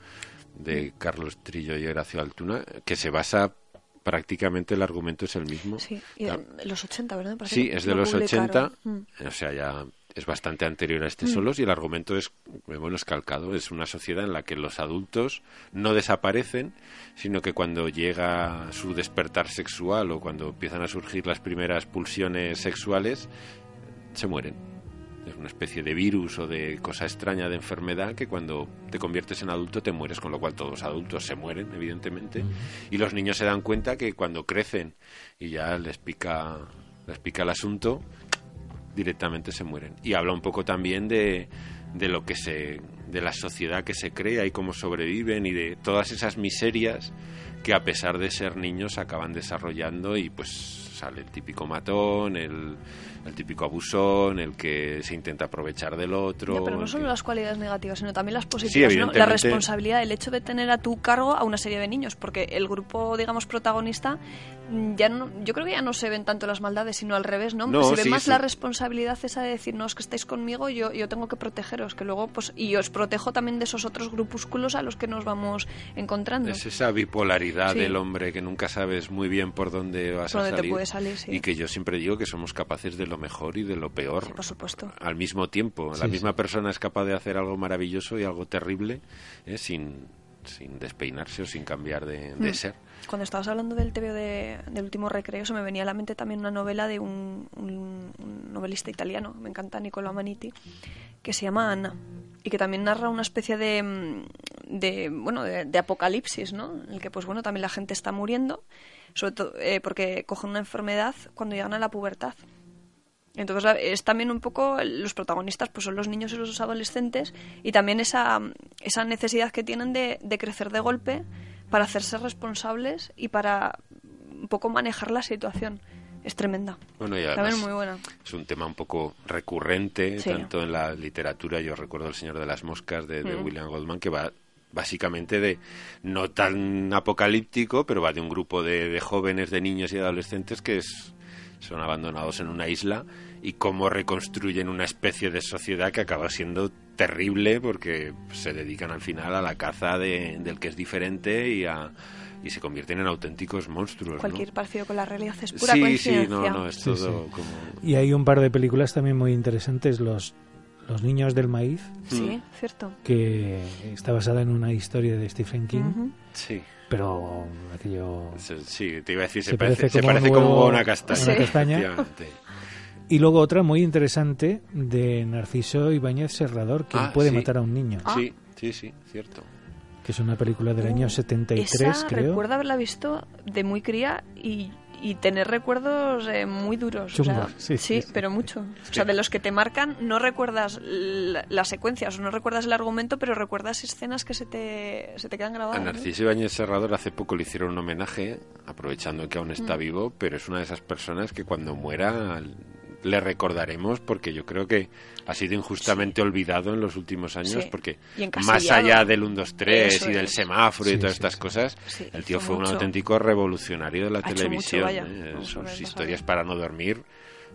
de Carlos Trillo y Horacio Altuna, que se basa prácticamente el argumento es el mismo. Sí, y de los 80, ¿verdad? Parece Sí, es de lo los publicaron. 80, Mm. o sea, ya es bastante anterior a este solos y el argumento es, bueno, es calcado. Es una sociedad en la que los adultos no desaparecen, sino que cuando llega su despertar sexual o cuando empiezan a surgir las primeras pulsiones sexuales, se mueren. Es una especie de virus o de cosa extraña de enfermedad que cuando te conviertes en adulto te mueres, con lo cual todos los adultos se mueren, evidentemente. Y los niños se dan cuenta que cuando crecen y ya les pica, les pica el asunto, directamente se mueren. Y habla un poco también de, de lo que se de la sociedad que se crea y cómo sobreviven y de todas esas miserias que a pesar de ser niños acaban desarrollando y pues sale el típico matón, el, el típico abusón, el que se intenta aprovechar del otro. Ya, pero no solo que- las cualidades negativas, sino también las positivas, ¿no? La responsabilidad, el hecho de tener a tu cargo a una serie de niños, porque el grupo, digamos, protagonista, ya no, yo creo que ya no se ven tanto las maldades, sino al revés, ¿no? No, se ve sí, más sí. la responsabilidad esa de decir, no, es que estáis conmigo, yo, yo tengo que protegeros, que luego, pues, y os protejo también de esos otros grupúsculos a los que nos vamos encontrando. Es esa bipolaridad Sí. del hombre que nunca sabes muy bien por dónde vas Por a dónde salir. Y que yo siempre digo que somos capaces de lo mejor y de lo peor. Por supuesto. Al mismo tiempo. La misma persona es capaz de hacer algo maravilloso y algo terrible ¿eh? sin, sin despeinarse o sin cambiar de, de Mm. ser. Cuando estabas hablando del TVO de, del último recreo, se me venía a la mente también una novela de un, un- un novelista italiano, me encanta Niccolo Amaniti, que se llama Anna y que también narra una especie de, mm, de bueno de, de apocalipsis, ¿no? En el que pues bueno también la gente está muriendo, sobre todo eh, porque cogen una enfermedad cuando llegan a la pubertad. Entonces es también un poco los protagonistas pues son los niños y los adolescentes y también esa, esa necesidad que tienen de, de crecer de golpe para hacerse responsables y para un poco manejar la situación. Es tremenda. Bueno, y También muy buena. es un tema un poco recurrente, Sí. tanto en la literatura, yo recuerdo El Señor de las Moscas de, de Mm. William Goldman, que va básicamente de no tan apocalíptico, pero va de un grupo de, de jóvenes, de niños y adolescentes que es- son abandonados en una isla y cómo reconstruyen una especie de sociedad que acaba siendo terrible porque se dedican al final a la caza de- del que es diferente y, a, y se convierten en auténticos monstruos. ¿no? Cualquier parecido con la realidad es pura sí, sí, coincidencia. no, no, es Sí, todo sí. como... Y hay un par de películas también muy interesantes, Los, los Niños del Maíz, Sí, cierto. que está basada en una historia de Stephen King. Sí. pero aquello... Sí, te iba a decir, se, Se parece, parece se como un parece como una castaña. una castaña. Y luego otra muy interesante de Narciso Ibáñez Serrador, que Ah, puede sí. matar a un niño, Ah. Sí, sí, sí, cierto. que es una película del año Uh, 73, Esa creo. recuerdo haberla visto de muy cría y, y tener recuerdos eh, muy duros. o sea, sí, sí, sí. pero mucho. O sea, de los que te marcan, no recuerdas la- las secuencias o no recuerdas el argumento, pero recuerdas escenas que se te, se te quedan A grabadas. ¿no? Narciso Ibáñez Serrador hace poco le hicieron un homenaje, aprovechando que aún está Mm. vivo, pero es una de esas personas que cuando muera le recordaremos porque yo creo que ha sido injustamente olvidado en los últimos años Sí. porque más allá del 1, 2, 3 Eso y del es. semáforo y todas estas cosas, el tío fue un auténtico revolucionario de la Ha televisión. mucho. ¿eh? Ver, historias para no dormir,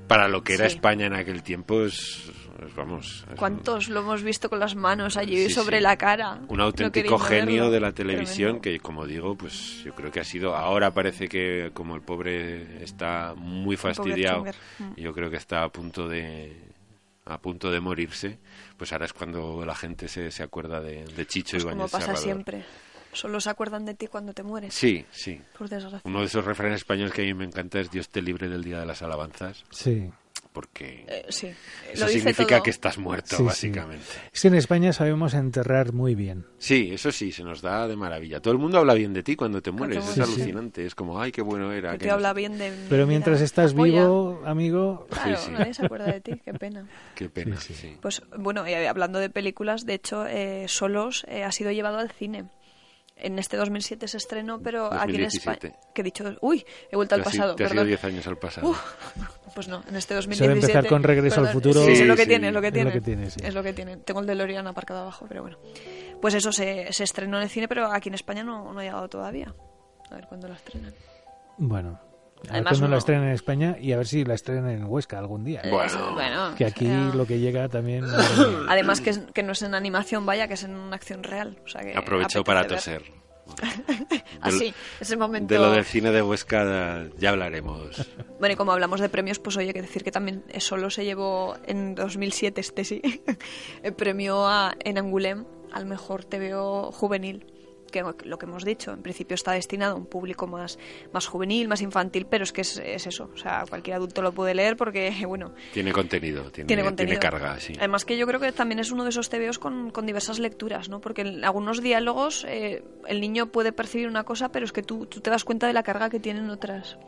para lo que era Sí. España en aquel tiempo es, es, vamos... es ¿Cuántos lo hemos visto con las manos allí Sí, sobre sí. la cara? un auténtico genio verlo? de la televisión Tremendo. que como digo pues yo creo que ha sido ahora parece que como el pobre está muy fastidiado. Mm. yo creo que está a punto de a punto de morirse pues ahora es cuando la gente se, se acuerda de, de Chicho Pues y como pasa siempre. Solo se acuerdan de ti cuando te mueres, Sí, sí. por desgracia. Uno de esos refranes españoles que a mí me encanta es Dios te libre del día de las alabanzas, Sí. porque Eh, sí, eso lo dice significa todo. que estás muerto, Sí, sí. básicamente. Es que en España sabemos enterrar muy bien. Sí, eso sí, se nos da de maravilla. Todo el mundo habla bien de ti cuando te mueres, te es mueres. Sí, sí. alucinante. Es como, ay, qué bueno era. Que que te no habla sé". bien de Pero vida, mientras estás vivo, amigo, Claro, Sí, sí. nadie se acuerda de ti, qué pena. <laughs> Qué pena, Sí, sí. Pues bueno, y hablando de películas, de hecho, eh, Solos eh, ha sido llevado al cine. En este 2007 se estrenó, pero aquí en 2017. España... Que he dicho, uy, he vuelto al Te pasado, Te has ido perdón. 10 años al pasado. Uf, <laughs> pues no, en este Se 2017... va a empezar con Regreso al perdón, Futuro. Sí, es Sí, lo que sí. tiene, es lo que Es lo tiene. que tiene, sí. Es lo que tiene. Tengo el DeLorean aparcado abajo, pero bueno. Pues eso, se, se estrenó en el cine, pero aquí en España no, no ha llegado todavía. A ver cuándo la estrenan. bueno. A ver Además, cuándo la uno- estrenan en España y a ver si la estrenan en Huesca algún día. Bueno. Eh, bueno, Que aquí o sea, lo que llega también... <laughs> Además que, es- que no es en animación, vaya, que es en una acción real. O sea que Aprovecho para toser. <laughs> Así, ese momento... De lo del cine de Huesca ya hablaremos. Bueno, y como hablamos de premios, pues oye, que decir que también solo se llevó en 2007, este sí, <laughs> el premio a, en Angulem al mejor TVO juvenil. Que lo que hemos dicho, en principio está destinado a un público más, más juvenil, más infantil, pero es que es, es eso. O sea, cualquier adulto lo puede leer porque, <laughs> bueno, Tiene contenido, tiene, tiene contenido. tiene carga, sí. Además que yo creo que también es uno de esos TVOs con, con diversas lecturas, ¿no? Porque en algunos diálogos eh, el niño puede percibir una cosa, pero es que tú, tú te das cuenta de la carga que tienen otras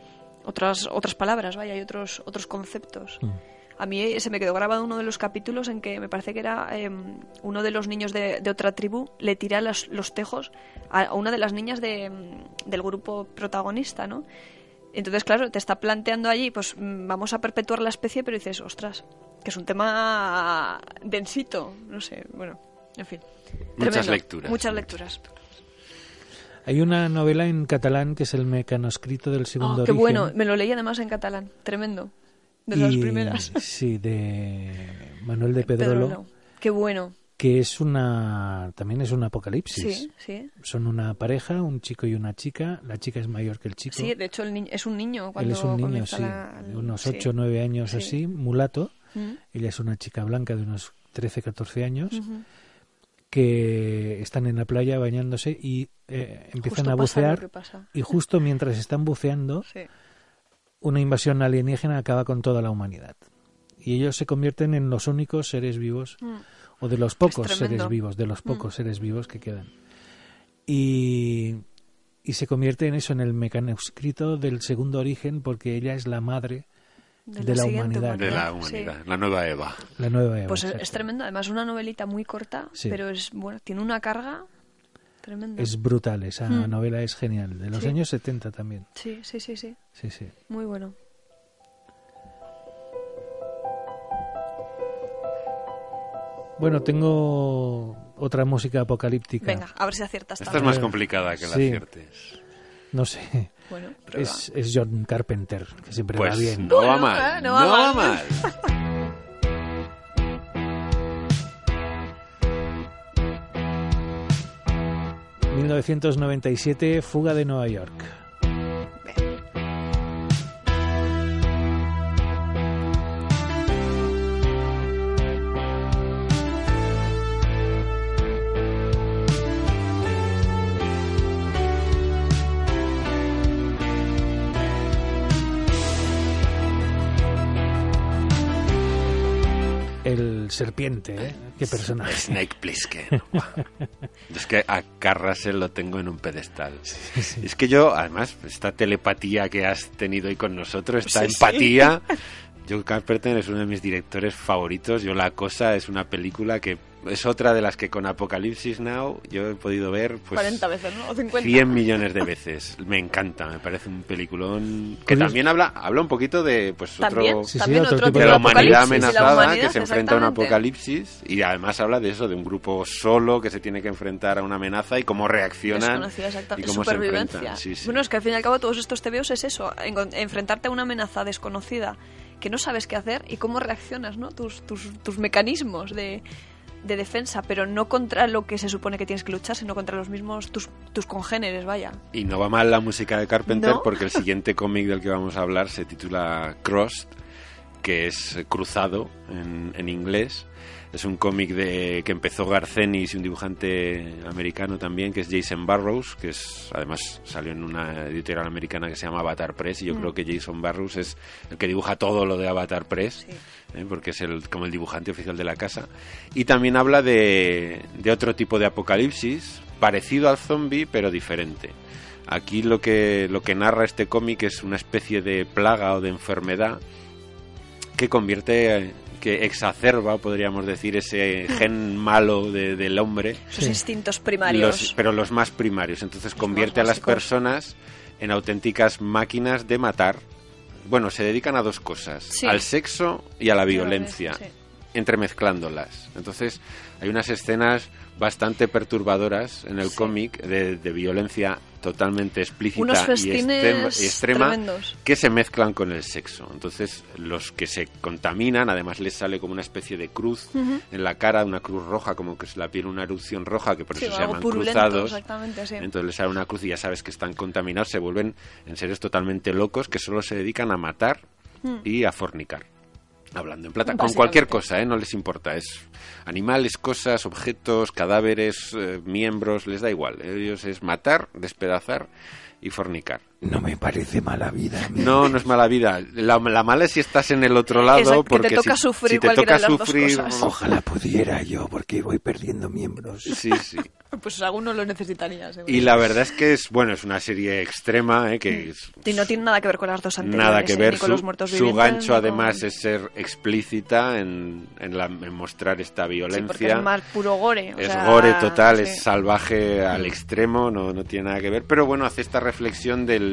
otras otras palabras, vaya, y otros otros conceptos. Mm. A mí se me quedó grabado uno de los capítulos en que me parece que era eh, uno de los niños de, de otra tribu le tira los, los tejos a, a una de las niñas de, mm, del grupo protagonista, ¿no? Entonces, claro, te está planteando allí, pues mm, vamos a perpetuar la especie, pero dices, ostras, que es un tema densito, no sé, bueno, en fin. Muchas Tremendo. lecturas. Muchas lecturas. Hay una novela en catalán que es el mecanoscrito del segundo Oh, qué origen. bueno, me lo leí además en catalán, tremendo. De las Y- primeras. <laughs> Sí, de Manuel de Pedrolo, Pedrolo. Qué bueno. que es una también es un apocalipsis. Sí, sí. Son una pareja, un chico y una chica. La chica es mayor que el chico. Sí, de hecho el es un niño cuando Él es un niño, sí, la- de unos sí. 8 o 9 años Sí. así, mulato. Mm, Ella es una chica blanca de unos 13, 14 años ujú. que están en la playa bañándose y eh, empiezan Justo a bucear. Y justo mientras están buceando, Sí. Una invasión alienígena acaba con toda la humanidad. Y ellos se convierten en los únicos seres vivos, Mm. o de los pocos seres vivos, de los Mm. pocos seres vivos que quedan. Y, y se convierte en eso, en el mecanoscrito del segundo origen, porque ella es la madre de la siguiente humanidad. De la sí. humanidad, la nueva Eva. La nueva Eva. Pues es, tremendo, además una novelita muy corta, Sí. pero es bueno, tiene una carga tremenda. Es brutal, esa Mm. novela es genial. De los Sí. años 70 también. Sí, sí, sí, sí, Sí, sí. muy bueno. Bueno, tengo otra música apocalíptica. Venga, a ver si aciertas Esta es más complicada que la Sí. aciertes. No sé. Bueno. Es, es John Carpenter, que siempre va Pues bien. no va mal, eh, no, no va va mal. mal. <laughs> 1997, Fuga de Nueva York. Serpiente, ¿eh? Qué personaje. Snake Plissken. <laughs> Es que a Carrasel lo tengo en un pedestal. Es que yo, además, esta telepatía que has tenido hoy con nosotros, esta Sí, sí. empatía. John Carpenter es uno de mis directores favoritos. Yo La Cosa es una película que es otra de las que con Apocalipsis Now yo he podido ver pues 40 veces, ¿no? O 50. 100 millones de veces. Me encanta, me parece un peliculón que también habla habla un poquito de pues También, otro Sí, sí, también otro tipo de de la humanidad la amenazada humanidad, que se enfrenta a un apocalipsis y además habla de eso, de un grupo solo que se tiene que enfrentar a una amenaza y cómo reaccionan y cómo se supervivencia. enfrentan. Sí, sí. Bueno, es que al fin y al cabo todos estos TVOs es eso, en- enfrentarte a una amenaza desconocida que no sabes qué hacer y cómo reaccionas, ¿no? Tus, tus, tus mecanismos de, de defensa, pero no contra lo que se supone que tienes que luchar, sino contra los mismos, tus, tus congéneres, vaya. Y no va mal la música de Carpenter No. porque el <laughs> siguiente cómic del que vamos a hablar se titula Crossed, que es cruzado en, en inglés. Es un cómic de que empezó Garcenis y un dibujante americano también, que es Jason Barrows, que es además salió en una editorial americana que se llama Avatar Press, y yo creo que Jason Barrows es el que dibuja todo lo de Avatar Press, ¿eh? porque es el, como el dibujante oficial de la casa. Y también habla de, de otro tipo de apocalipsis, parecido al zombie, pero diferente. Aquí lo que, lo que narra este cómic es una especie de plaga o de enfermedad que convierte, que exacerba, podríamos decir, ese gen malo de- del hombre, Sus Sí. instintos primarios. los- pero los más primarios. Entonces convierte a las personas en auténticas máquinas de matar. Bueno, se dedican a dos cosas, Sí. al sexo y a la violencia sí. entremezclándolas. Entonces, hay unas escenas bastante perturbadoras en el Sí. cómic de, de violencia totalmente explícita y extrema, y extrema tremendos. que se mezclan con el sexo. Entonces, los que se contaminan, además les sale como una especie de cruz en la cara, una cruz roja, como que es la piel una erupción roja, que por Sí, eso se llaman cruzados. exactamente, sí. Entonces les sale una cruz y ya sabes que están contaminados, se vuelven en seres totalmente locos que solo se dedican a matar y a fornicar. Hablando en plata, con cualquier cosa, ¿eh? no les importa. Es animales, cosas, objetos, cadáveres, eh, miembros, les da igual. Ellos es matar, despedazar y fornicar. No me parece mala vida. a mí. No, no es mala vida. La, la mala es si estás en el otro lado, Exacto, que te porque toca si, sufrir si te cualquiera toca de las dos sufrir, cosas. Ojalá pudiera yo, porque voy perdiendo miembros. sí, sí. <laughs> Pues alguno lo necesitaría. seguro. Y la verdad es que es bueno, es una serie extrema, ¿eh? que es- Y no tiene nada que ver con las dos anteriores. nada que ¿eh? ver. Con Su, los muertos su gancho, con- además, es ser explícita en, en, la- en mostrar esta Sí, porque violencia. es más puro gore. o es sea, gore total, sí. es salvaje al extremo, no, no tiene nada que ver. Pero bueno, hace esta reflexión del,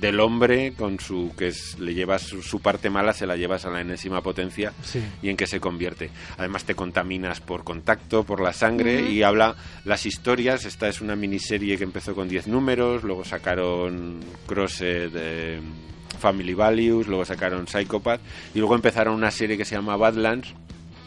del hombre con su que es, le llevas su, su parte mala, se la llevas a la enésima potencia Sí. y en qué se convierte. Además te contaminas por contacto, por la sangre y habla las historias. Esta es una miniserie que empezó con 10 números, luego sacaron Crossed, eh, Family Values, luego sacaron Psychopath y luego empezaron una serie que se llama Badlands.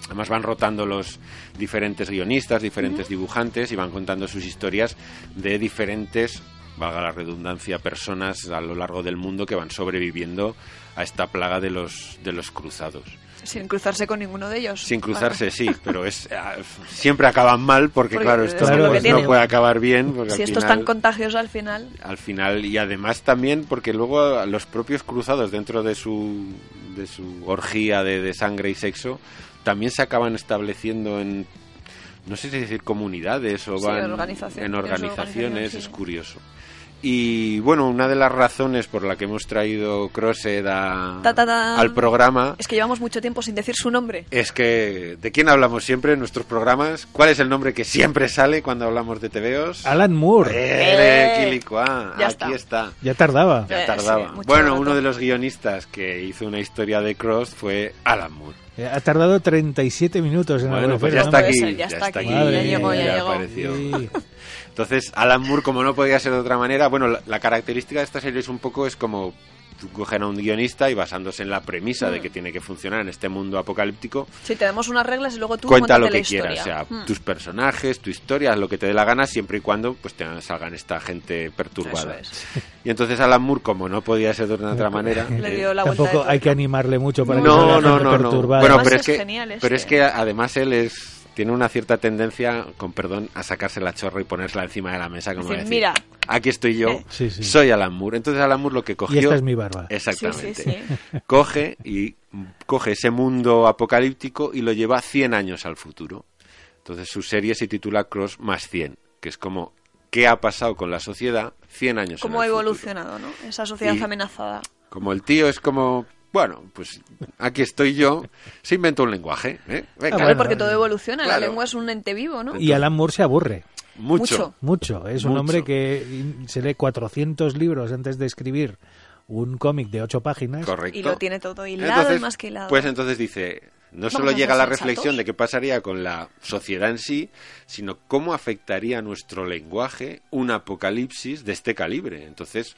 Además van rotando los diferentes guionistas, diferentes dibujantes y van contando sus historias de diferentes, valga la redundancia, personas a lo largo del mundo que van sobreviviendo a esta plaga de los, de los cruzados. Sin cruzarse con ninguno de ellos. Sin cruzarse, sí, <laughs> pero es ah, siempre acaban mal porque, Porque claro, es esto no, puede acabar bien. Porque Si al esto es tan contagioso al final. al final y además también porque luego los propios cruzados dentro de su de su orgía de, de sangre y sexo también se acaban estableciendo en no sé si decir comunidades o Sí, van organizaciones, en organizaciones es curioso y bueno una de las razones por la que hemos traído Crossed a- Ta, ta, ta. al programa Es que llevamos mucho tiempo sin decir su nombre. es que ¿de quién hablamos siempre en nuestros programas? ¿Cuál es el nombre que siempre sale cuando hablamos de TVOs? Alan Moore. ¡Eh, Eh, Quilicua! ya Aquí está. está. Ya tardaba. Ya Eh, tardaba. sí, mucho bueno, rato. uno de los guionistas que hizo una historia de Cross fue Alan Moore. Eh, Ha tardado 37 minutos en Bueno, pues ya está aquí. ser, ya está aquí, ya ya llegó, ya llegó. apareció. Sí. Entonces, Alan Moore, como no podía ser de otra manera, bueno, la, la característica de esta serie es un poco, es como cogen a un guionista y basándose en la premisa Mm. de que tiene que funcionar en este mundo apocalíptico, Sí, tenemos unas reglas y luego tú cuenta lo que la quieras, o sea, Mm. tus personajes, tu historia, lo que te dé la gana, siempre y cuando pues te salgan esta gente perturbada. Eso es. Y entonces Alan Moore, como no podía ser de una otra manera, Le dio la Tampoco hay que animarle mucho para que no, salga no, no, no. Bueno, Además pero es es que, genial pero este. es que además él es tiene una cierta tendencia, con perdón, a sacarse la chorra y ponérsela encima de la mesa como decir, "Mira". aquí estoy yo. Sí, sí. soy Alan Moore. Entonces Alan Moore lo que cogió Y esta es mi barba. Exactamente. Sí, sí, sí. <laughs> Coge y coge ese mundo apocalíptico y lo lleva 100 años al futuro. Entonces su serie se titula Cross más 100, que es como qué ha pasado con la sociedad 100 años en Cómo ha el futuro. evolucionado, ¿no? Esa sociedad Y- amenazada. Como el tío es como, bueno, pues aquí estoy yo, se inventó un lenguaje. ¿eh? Venga, Claro, porque todo evoluciona. claro. La lengua es un ente vivo, ¿no? Y Alan Moore se aburre. mucho. mucho. Mucho. Es un hombre que se lee 400 libros antes de escribir un cómic de 8 páginas. Correcto. Y lo tiene todo hilado Entonces, y más que hilado. Pues entonces dice, no Vamos solo llega la reflexión de qué pasaría con la sociedad en sí, sino cómo afectaría a nuestro lenguaje un apocalipsis de este calibre. Entonces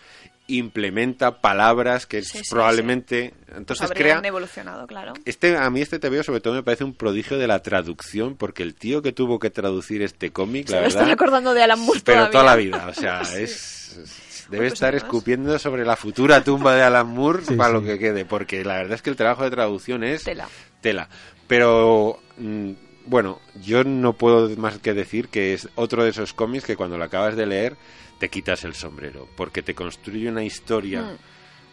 implementa palabras que Sí, sí, probablemente Pues entonces habrían crea evolucionado, claro. este a mí este TVO sobre todo me parece un prodigio de la traducción porque el tío que tuvo que traducir este cómic Se la me verdad están acordando de Alan Moore pero toda la vida o sea <laughs> es debe Pues estar escupiendo sobre la futura tumba de Alan Moore Sí, para lo sí. que quede, porque la verdad es que el trabajo de traducción es Tela. tela. Pero mm, bueno, yo no puedo más que decir que es otro de esos cómics que cuando lo acabas de leer te quitas el sombrero, porque te construye una historia, Mm.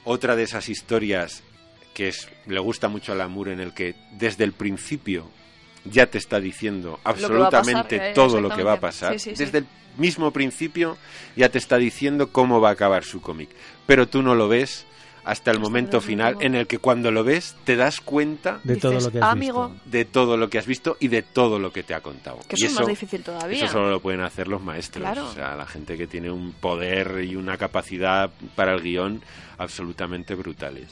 otra de esas historias que es, le gusta mucho a Lamour en el que desde el principio ya te está diciendo absolutamente pasar, eh, todo lo que va a pasar. Sí, sí, sí. desde el mismo principio ya te está diciendo cómo va a acabar su cómic, pero tú no lo ves hasta el Hasta momento el final último. en el que cuando lo ves te das cuenta De todo Dices, lo que has "Amigo". visto. de todo lo que has visto y de todo lo que te ha contado. Que y eso es más difícil todavía. Eso solo lo pueden hacer los maestros. Claro. O sea, la gente que tiene un poder y una capacidad para el guion absolutamente brutales.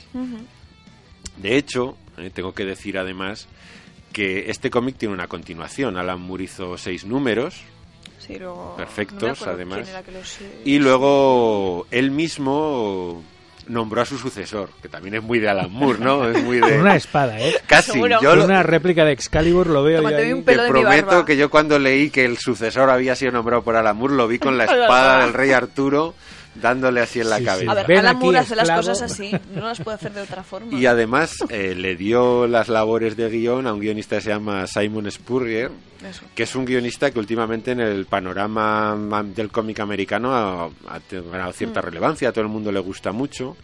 De hecho, eh, tengo que decir además que este cómic tiene una continuación. Alan Moore hizo seis números Sí, luego- Perfectos, no además. quién era que los, eh, y luego él mismo nombró a su sucesor, que también es muy de Alan Moore, ¿no? Es muy Con de... una espada, ¿eh? Casi. Seguro. Yo una réplica de Excalibur lo veo yo Tómate ahí. un pelo Te de prometo que yo cuando leí que el sucesor había sido nombrado por Alan Moore, lo vi con la <laughs> espada. del rey Arturo dándole así en la Sí, sí. cabeza. A ver, Ven Alan Moore hace las cosas así, no las puede hacer de otra forma. Y además eh, le dio las labores de guion a un guionista que se llama Simon Spurrier, Eso. que es un guionista que últimamente en el panorama ma- del cómic americano ha, ha ganado cierta relevancia, a todo el mundo le gusta mucho,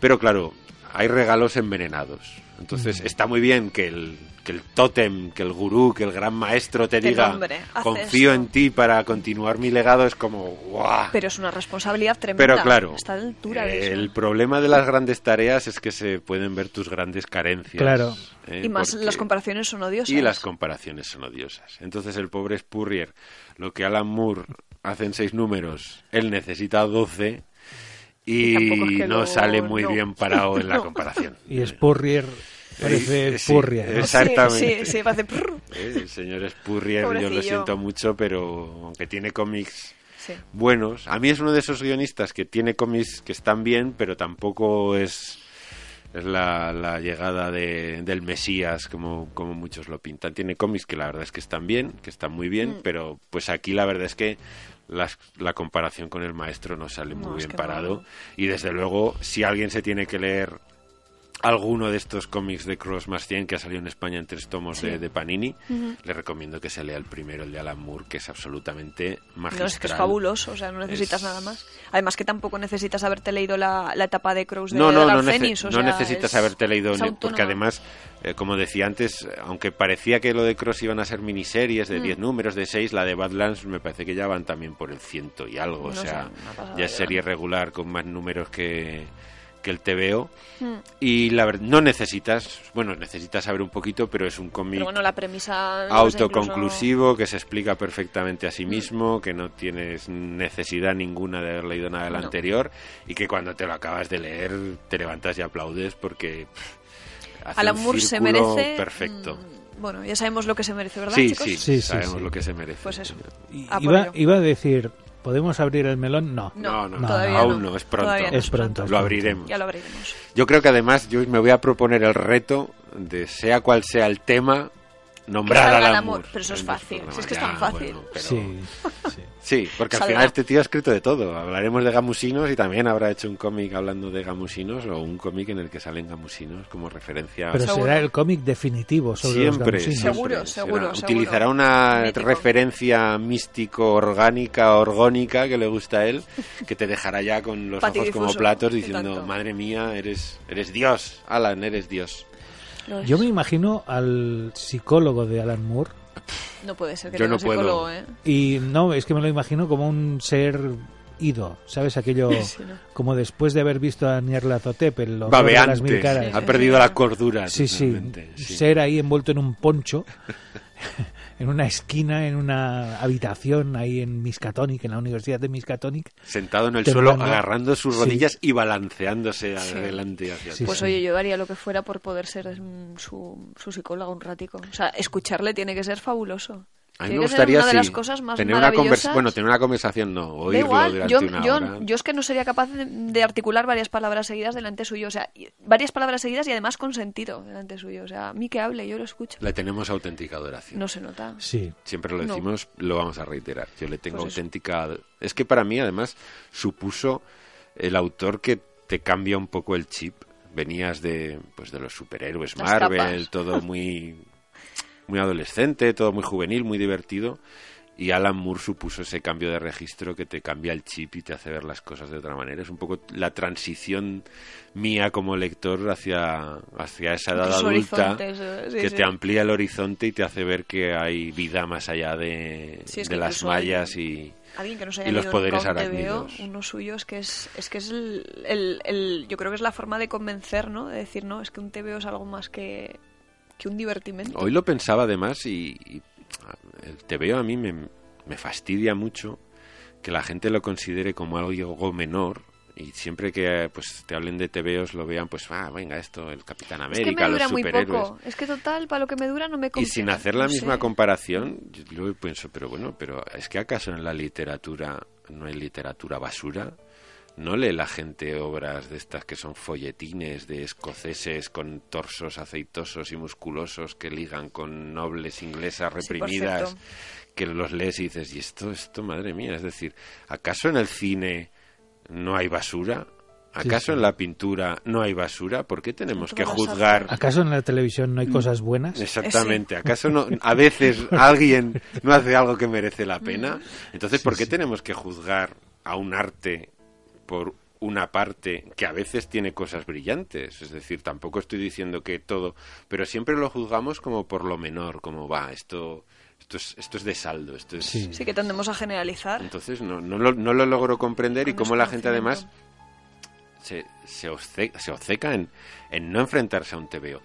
pero claro, hay regalos envenenados. Entonces está muy bien que el, que el tótem, que el gurú, que el gran maestro te diga, confío esto". en ti para continuar mi legado, es como, ¡guau! Pero es una responsabilidad tremenda. Pero claro, Está altura de eso. el problema de las grandes tareas es que se pueden ver tus grandes carencias. Claro. ¿eh? Y más Porque- las comparaciones son odiosas. Y las comparaciones son odiosas. Entonces el pobre Spurrier, lo que Alan Moore hace en seis números, él necesita 12 Y es que no lo- sale muy no. bien parado en la <laughs> comparación. Y Spurrier parece sí, Spurrier. ¿no? es- Exactamente. Sí, sí, sí, parece... <laughs> prrr. Eh, El señor Spurrier, yo lo siento mucho, pero aunque tiene cómics Sí. buenos. A mí es uno de esos guionistas que tiene cómics que están bien, pero tampoco es, es la, la llegada de, del Mesías, como, como muchos lo pintan. Tiene cómics que la verdad es que están bien, que están muy bien, Mm. pero pues aquí la verdad es que las- la comparación con el maestro no sale No, muy bien parado. Y desde luego, si alguien se tiene que leer alguno de estos cómics de Cross más 100 que ha salido en España en tres tomos de, de Panini, le recomiendo que se lea el primero, el de Alan Moore, que es absolutamente magistral. No, es que es fabuloso, o sea, no necesitas Es- nada más. Además que tampoco necesitas haberte leído la, la etapa de Crows de No, no, de no, o no sea, necesitas es- haberte leído, porque además, eh, como decía antes, aunque parecía que lo de Cross iban a ser miniseries Mm. de 10 números, de 6, la de Badlands me parece que ya van también por el ciento y algo, o sea, ya es serie regular con más números que, que el TVO. Mm. Y la verdad, no necesitas, bueno, necesitas saber un poquito, pero es un cómic bueno, la premisa... autoconclusivo que se explica perfectamente a sí Mm. mismo, que no tienes necesidad ninguna de haber leído nada del No. anterior y que cuando te lo acabas de leer te levantas y aplaudes porque pff, hace Alan un Moore se merece... perfecto. mm, Bueno, ya sabemos lo que se merece, ¿verdad, Sí, chicos? sí, Sí, sí, sabemos sí. lo que se merece. Pues eso. Iba, iba a decir, ¿podemos abrir el melón? No. No, no, no, todavía aún no, es pronto. Todavía no Es pronto, Lo abriremos. Ya lo abriremos. Yo creo que además yo me voy a proponer el reto de sea cual sea el tema nombrar salga a el Alan amor, pero eso es fácil, si es que es tan fácil. bueno, pero- Sí, sí. Sí, porque al final este tío ha escrito de todo. Hablaremos de gamusinos y también habrá hecho un cómic hablando de gamusinos o un cómic en el que salen gamusinos como referencia. Pero Seguro. será el cómic definitivo sobre los siempre, gamusinos. Seguro, siempre. seguro, Será-. Utilizará una Mítico. referencia místico, orgánica, orgónica que le gusta a él, que te dejará ya con los <laughs> ojos como platos diciendo, madre mía, eres, eres Dios, Alan, eres Dios. Lo es. Yo me imagino al psicólogo de Alan Moore No puede ser que Yo tenga no puedo. psicólogo, ¿eh? y no, es que me lo imagino como un ser ido, ¿sabes? Aquello <laughs> Sí, ¿no? como después de haber visto a Nyarlathotep en los de las mil Babeante, caras. ha perdido la cordura. Sí, sí, sí. ser ahí envuelto en un poncho, <laughs> <laughs> en una esquina, en una habitación ahí en Miskatonic, en la Universidad de Miskatonic. Sentado en el Temblando. suelo, agarrando sus Sí. rodillas y balanceándose Sí. adelante y hacia Sí, atrás. Pues oye, yo daría lo que fuera por poder ser su, su psicólogo un ratico. O sea, escucharle tiene que ser fabuloso. A mí Tiene me que ser gustaría una de las cosas más tener una conversa- maravillosas. bueno, tener una conversación no, oírlo igual, durante yo, una yo, hora. yo es que no sería capaz de, de articular varias palabras seguidas delante suyo. O sea, y- varias palabras seguidas y además con sentido delante suyo. O sea, a mí que hable, yo lo escucho. Le tenemos auténtica adoración. No se nota. Sí, Siempre lo No. decimos, lo vamos a reiterar. Yo le tengo Pues eso. auténtica... Es que para mí, además, supuso el autor que te cambia un poco el chip. Venías de, pues, de los superhéroes Las Marvel, tapas. todo muy, <laughs> muy adolescente, todo muy juvenil, muy divertido. Y Alan Moore supuso ese cambio de registro que te cambia el chip y te hace ver las cosas de otra manera. Es un poco la transición mía como lector hacia, hacia esa edad adulta sí, que sí. te amplía el horizonte y te hace ver que hay vida más allá de, Sí, de las mallas y... Alguien que Y los poderes arácnidos. uno suyo es que es, es que es el, el- el- yo creo que es la forma de convencer, ¿no? De decir, no, es que un TVO es algo más que, que un divertimento. Hoy lo pensaba además y, y el TVO a mí me, me fastidia mucho que la gente lo considere como algo menor y siempre que pues te hablen de TVOs lo vean pues ah venga esto el Capitán es que América me dura los muy poco. Es que total, para lo que me dura no me y compensa. sin hacer la no misma sé. comparación yo luego pienso pero bueno pero es que acaso en la literatura no hay literatura basura ¿No lee la gente obras de estas que son folletines de escoceses con torsos aceitosos y musculosos que ligan con nobles inglesas reprimidas? que los lees y dices, ¿y esto, esto, madre mía? Es decir, ¿acaso en el cine no hay basura? ¿Acaso sí. en la pintura no hay basura? ¿Por qué tenemos En que juzgar? ¿Acaso en la televisión no hay cosas buenas? Exactamente. ¿Acaso no, a veces alguien no hace algo que merece la pena? Entonces, ¿por qué tenemos que juzgar a un arte por una parte que a veces tiene cosas brillantes? Es decir, tampoco estoy diciendo que todo, pero siempre lo juzgamos como por lo menor, como va, esto, esto es, esto es de saldo, esto es. Sí. Sí, que tendemos a generalizar. Entonces no, no, lo, no lo logro comprender y cómo la gente además se, se, obce- se obceca en, en no enfrentarse a un TVO.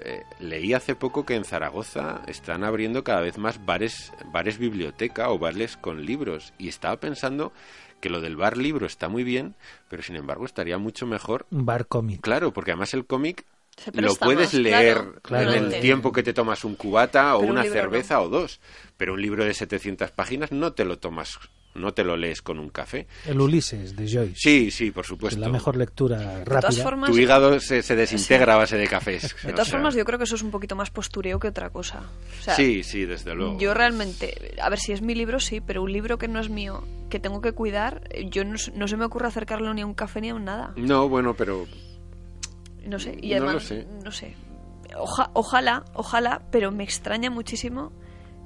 Eh, leí hace poco que en Zaragoza están abriendo cada vez más bares, bares biblioteca o bares con libros y estaba pensando que lo del bar libro está muy bien, pero sin embargo estaría mucho mejor, Un bar cómic. claro, porque además el cómic lo puedes más, leer claro, en el tiempo que te tomas un cubata o Pero un una no. cerveza o dos, pero un libro de 700 páginas no te lo tomas, no te lo lees con un café. El Ulises de Joyce. Sí, sí, por supuesto. es la mejor lectura rápida. formas, Tu hígado se, se desintegra a base de cafés. de O todas sea, formas, yo creo que eso es un poquito más postureo que otra cosa. O sea, Sí, sí, desde luego. Yo realmente, a ver si es mi libro, sí, pero un libro que no es mío, que tengo que cuidar, yo no, se me ocurre acercarlo ni a un café ni a un nada. No, bueno, pero No sé, y No lo además, sé. no sé. Oja- ojalá, ojalá, pero me extraña muchísimo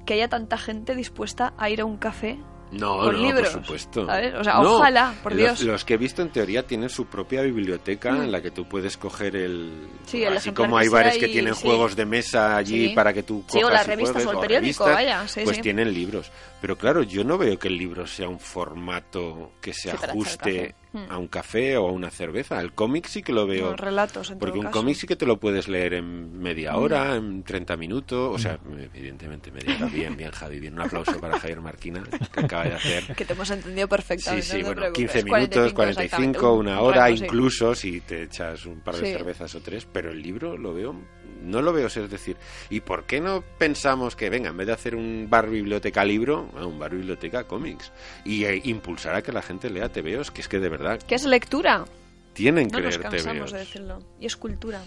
que haya tanta gente dispuesta a ir a un café no, con no, libros. por supuesto. ¿sabes? O sea, No, ojalá, por los, Dios. Mm. Los que he visto en teoría tienen su propia biblioteca en la que tú puedes coger el... Sí, el así como hay bares que tienen sí. juegos de mesa allí Sí. para que tú Sí, o cojas las revistas juegues, o el periódico, revistas, vaya, pues tienen libros. Pero claro, yo no veo que el libro sea un formato que se ajuste café. Mm. a un café o a una cerveza. El cómic sí que lo veo... No, relatos, en Porque todo un caso. Cómic sí que te lo puedes leer en media hora, en 30 minutos. O sea, evidentemente media hora. Bien, bien, Javi. Bien, un aplauso para Javier Marquina, que acaba de hacer. <laughs> Que te hemos entendido Sí, perfectamente. sí, no te bueno, preocupes. 15 minutos, 45, exactamente, una un hora, sí. incluso si te echas un par de Sí. cervezas o tres. Pero el libro lo veo, no lo veo. Es decir, ¿y por qué no pensamos que, venga, en vez de hacer un bar biblioteca libro, a un bar biblioteca cómics? Y eh, impulsar a que la gente lea TVOs, que es que de verdad ¿Qué es lectura? tienen No que nos leer cansamos TVOs. de decirlo. Y es cultura.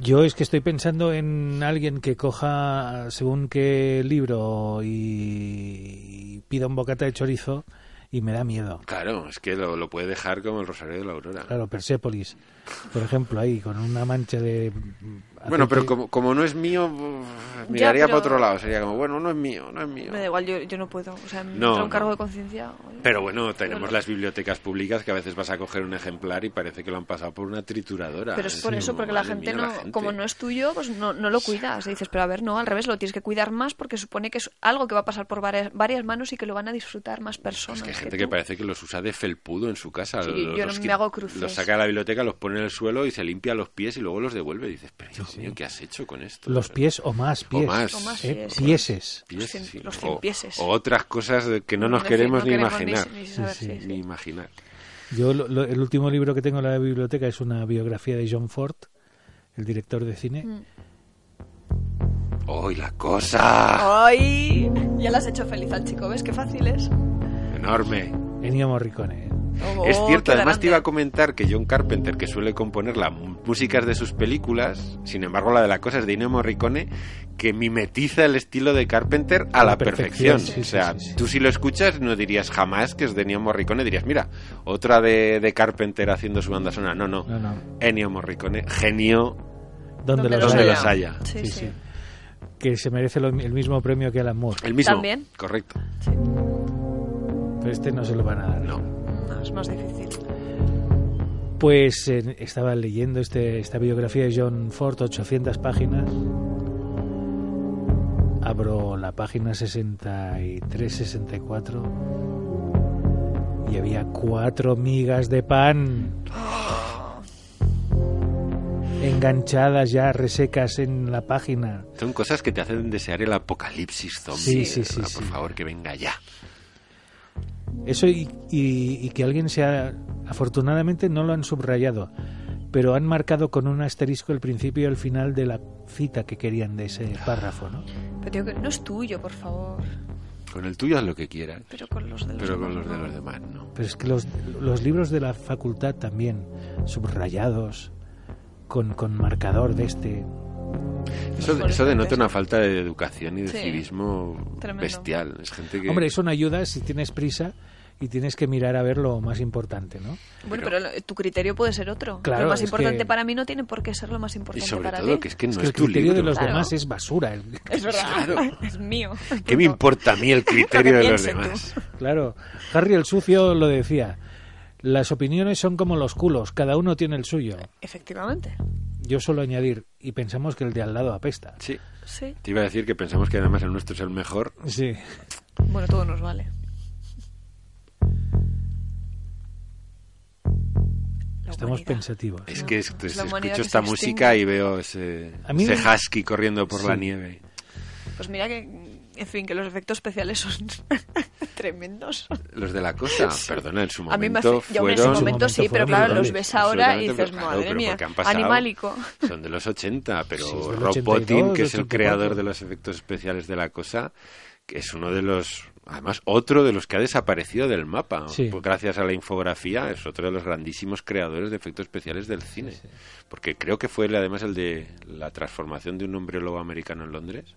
Yo es que estoy pensando en alguien que coja según qué libro y pida un bocata de chorizo y me da miedo. Claro, es que lo, lo puede dejar como el Rosario de la Aurora. Claro, Persépolis, por ejemplo, ahí con una mancha de... Bueno, pero como, como no es mío, uf, Ya, miraría pero- para otro lado. Sería como, bueno, no es mío, no es mío. Me da igual, yo, yo no puedo. O sea, me No, un cargo de conciencia. Pero bueno, tenemos Bueno. las bibliotecas públicas que a veces vas a coger un ejemplar y parece que lo han pasado por una trituradora. Pero es por eso, como, porque la gente, no, la gente. como no es tuyo, pues no, no lo cuidas. Y dices, pero a ver, no, al revés, lo tienes que cuidar más porque supone que es algo que va a pasar por varias, varias manos y que lo van a disfrutar más personas. Es que hay que gente que tú. parece que los usa de felpudo en su casa. Sí, los, yo no los me que- hago cruces. Los saca de la biblioteca, los pone en el suelo y se limpia los pies y luego los devuelve. Y dices, pero mío, ¿qué has hecho con esto? Los pies o más pies. más. O más ¿eh? Pieses. Pies, Los cien- sí. los o, otras cosas que no nos queremos no ni queremos imaginar. ni saber, Sí, sí, sí. Ni imaginar. Yo lo- lo- el último libro que tengo en la biblioteca es una biografía de John Ford, el director de cine. Mm. ¡Uy, la cosa! ¡Ay! Ya le has hecho feliz al chico, ¿ves qué fácil es? Enorme. Ennio Morricone. Oh, es cierto, además te iba a comentar que John Carpenter, que suele componer las músicas de sus películas, sin embargo la de la cosa es de Ennio Morricone, que mimetiza el estilo de Carpenter a la perfección. perfección, sí, o sea, sí, sí, sí. tú si lo escuchas no dirías jamás que es de Ennio Morricone, dirías, mira, otra de, de Carpenter haciendo su banda sonora. No, no, No, no. Ennio Morricone, genio donde, Donde los, donde haya. los haya. Sí, Sí, sí. sí. Que se merece lo- el mismo premio que Alan Moore. El mismo. También. Correcto. Pero este no se lo van a dar. No. Es más difícil. Pues eh, estaba leyendo este, esta biografía de John Ford, 800 páginas. Abro la página 63-64 y había cuatro migas de pan <gasps> enganchadas ya, resecas en la página. Son cosas que te hacen desear el apocalipsis zombie. Sí, sí, sí. Por favor, que venga ya. Eso y, y- y que alguien sea... Afortunadamente no lo han subrayado, pero han marcado con un asterisco el principio y el final de la cita que querían de ese párrafo, ¿no? Pero digo que no es tuyo, por favor. Con el tuyo haz lo que quieras. Pero con los de los Pero con demás los de no. los demás no. Pero es que los, los libros de la facultad también, subrayados, con, con marcador de este... Eso, eso denota una falta de educación y de Sí. civismo Tremendo. bestial. Es gente que... Hombre, eso no ayuda si tienes prisa y tienes que mirar a ver lo más importante, ¿no? Bueno, Pero- tu criterio puede ser otro. Claro, lo más importante que- para mí no tiene por qué ser lo más y importante sobre para todo ti. que es que Es no que es, el tu criterio libro. de los Claro. demás es basura. <laughs> Es verdad, Claro. <laughs> es mío. <laughs> ¿Qué me importa a mí el criterio de los tú. demás? Claro, Harry el Sucio lo decía. Las opiniones son como los culos, cada uno tiene el suyo. Efectivamente. Yo suelo añadir, y pensamos que el de al lado apesta. Sí. Sí. Te iba a decir que pensamos que además el nuestro es el mejor. Sí. Bueno, todo nos vale. Estamos pensativos. Es que es- es pues, escucho que esta música y veo ese, ese husky corriendo por la nieve. Pues mira que, en fin, que los efectos especiales son <laughs> tremendos. Los de la cosa, perdona, en su A mí me momento hace, yo en ese fueron... momento momento sí, pero fueron claro, los ves ahora y dices, claro, madre pero mía, porque han pasado- animálico. Son de los 80, pero Sí, Rob 82, Bottin, que es el 84. creador de los efectos especiales de la cosa, que es uno de los, además otro de los que ha desaparecido del mapa, Sí. pues gracias a la infografía, es otro de los grandísimos creadores de efectos especiales del cine, porque creo que fue él, además el de la transformación de un hombre lobo americano en Londres.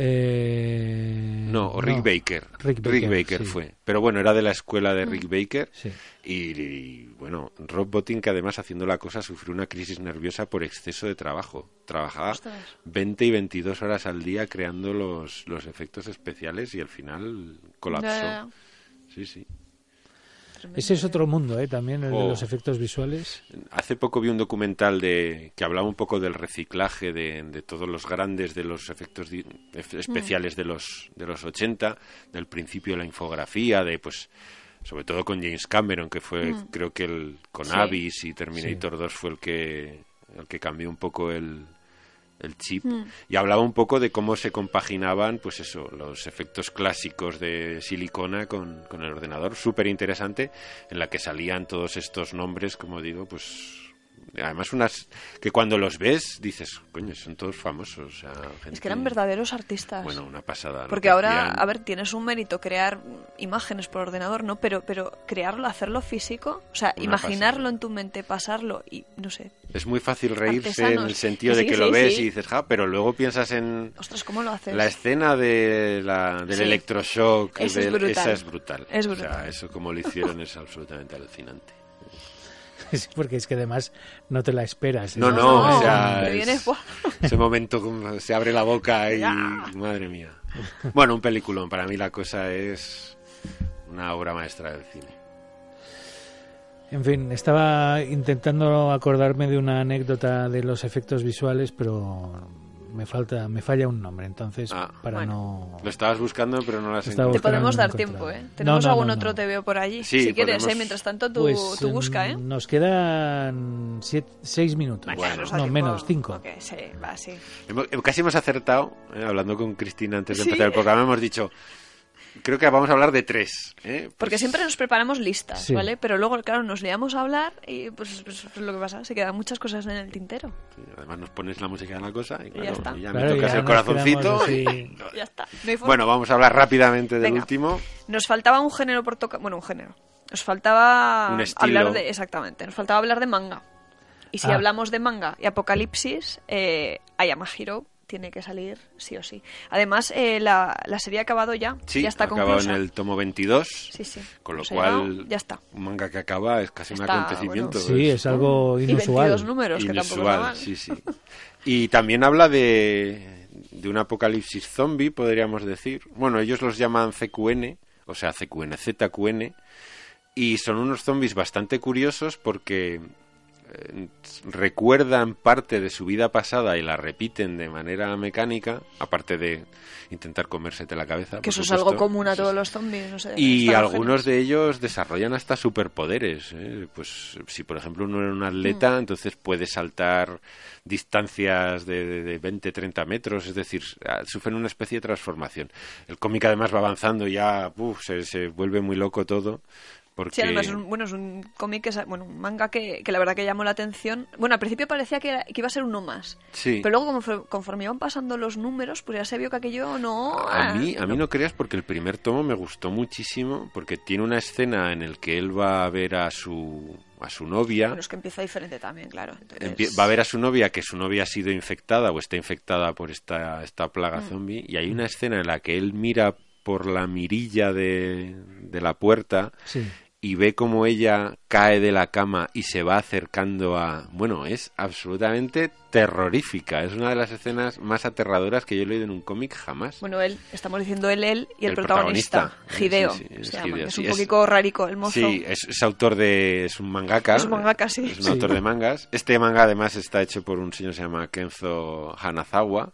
Eh, No, o Rick no. Baker. Rick Baker, sí. fue. Pero bueno, era de la escuela de Rick Baker. Sí. Y, y, bueno, Rob Bottin, que además haciendo la cosa sufrió una crisis nerviosa por exceso de trabajo. Trabajaba Ostras. 20 y 22 horas al día creando los, los efectos especiales y al final colapsó. Sí, sí. Tremendo. Ese es otro mundo, ¿eh? También el de Oh. los efectos visuales. Hace poco vi un documental de que hablaba un poco del reciclaje de, de todos los grandes de los efectos di- especiales de los de los 80, del principio de la infografía, de pues sobre todo con James Cameron que fue creo que el con Sí. Abyss y Terminator 2 fue el que el que cambió un poco el el chip y hablaba un poco de cómo se compaginaban pues eso los efectos clásicos de silicona con, con el ordenador súper interesante en la que salían todos estos nombres como digo pues además unas que cuando los ves dices coño son todos famosos o sea, Es que eran verdaderos artistas. bueno una pasada Porque que ahora, a ver, tienes un mérito crear imágenes por ordenador, ¿no? Pero, pero crearlo, hacerlo físico, o sea, Una imaginarlo pasada. en tu mente, pasarlo y no sé. es muy fácil reírse artesanos. en el sentido de que sí, lo ves sí. y dices ja pero luego piensas en Ostras, ¿cómo lo haces? La escena de la, del electroshock, Eso es del- brutal. esa es brutal. Es O sea, brutal. eso como lo hicieron es <laughs> absolutamente alucinante. <laughs> Porque es que además no te la esperas. ¿eh? No, no, No, o sea, <laughs> ese momento como se abre la boca y madre mía. Bueno, un peliculón. Para mí la cosa es una obra maestra del cine. En fin, estaba intentando acordarme de una anécdota de los efectos visuales, pero me falta, me falla un nombre, entonces Ah. para Bueno. no. Lo estabas buscando, pero no lo has Te encontrado. buscando, podemos dar tiempo, ¿eh? Tenemos no, algún no, otro no. te veo por allí. Sí, si quieres, podemos- ¿eh? Mientras tanto, tú, Pues, tú busca, ¿eh? Nos quedan siete- seis minutos. Bueno. No, tiempo. menos, cinco. Ok, sí, va, sí. Casi hemos acertado, eh, hablando con Cristina antes de Sí. empezar el programa, hemos dicho, creo que vamos a hablar de tres. ¿eh? Porque Pues- siempre nos preparamos listas, Sí. ¿vale? Pero luego, claro, nos liamos a hablar y pues, pues, es lo que pasa, se quedan muchas cosas en el tintero. Sí, Además nos pones la música de la cosa y, claro, está. y ya Claro, me tocas ya el corazoncito. y-. <laughs> Ya está. No. Bueno, vamos a hablar rápidamente del Venga. último. Nos faltaba un género por tocar. Bueno, un género. Nos faltaba Un estilo. hablar de. Exactamente, nos faltaba hablar de manga. Y si Ah. hablamos de manga y apocalipsis, eh, Ayama Hiro tiene que salir sí o sí. Además, eh, la, la serie ha acabado ya. Sí, ya está ha acabado conclusa. en el tomo 22. Sí, sí. Con lo cual, ya está. un manga que acaba es casi un acontecimiento. Sí, es algo Y inusual. 22 números, que tampoco inusual, está mal. sí, sí. Y también habla de, de un apocalipsis zombie, podríamos decir. Bueno, ellos los llaman CQN, o sea, CQN, ZQN, y son unos zombies bastante curiosos porque recuerdan parte de su vida pasada y la repiten de manera mecánica, aparte de intentar comérsete la cabeza. Que eso es algo común a todos los zombies. No sé, y algunos de ellos desarrollan hasta superpoderes. ¿eh? Pues si por ejemplo uno era un atleta, Mm. entonces puede saltar distancias de, de, de 20, 30 metros, es decir, ah, sufren una especie de transformación. El cómic además va avanzando y ya uf, se, se vuelve muy loco todo. Porque... Sí, además es un, bueno, es un cómic, que es- bueno, un manga que, que la verdad que llamó la atención. Bueno, al principio parecía que, era- que iba a ser uno más. Sí. Pero luego, como fue- conforme iban pasando los números, pues ya se vio que aquello no... A mí, a mí no creas porque el primer tomo me gustó muchísimo porque tiene una escena en el que él va a ver a su a su novia Bueno, es que empieza diferente también, claro. Entonces- va a ver a su novia que su novia ha sido infectada o está infectada por esta, esta plaga Mm. zombie y hay una escena en la que él mira por la mirilla de, de la puerta Sí. Y ve como ella cae de la cama y se va acercando a... Bueno, es absolutamente terrorífica. Es una de las escenas más aterradoras que yo he leído en un cómic jamás. Bueno, él, estamos diciendo él, él y el, El protagonista, protagonista. Hideo. Sí, sí, es se llama, Hideo, es sí, un es- poquito rarico el mozo. Sí, es, es autor de... es un mangaka. Es un mangaka, sí. Es un autor de mangas. Este manga además está hecho por un señor que se llama Kenzo Hanazawa,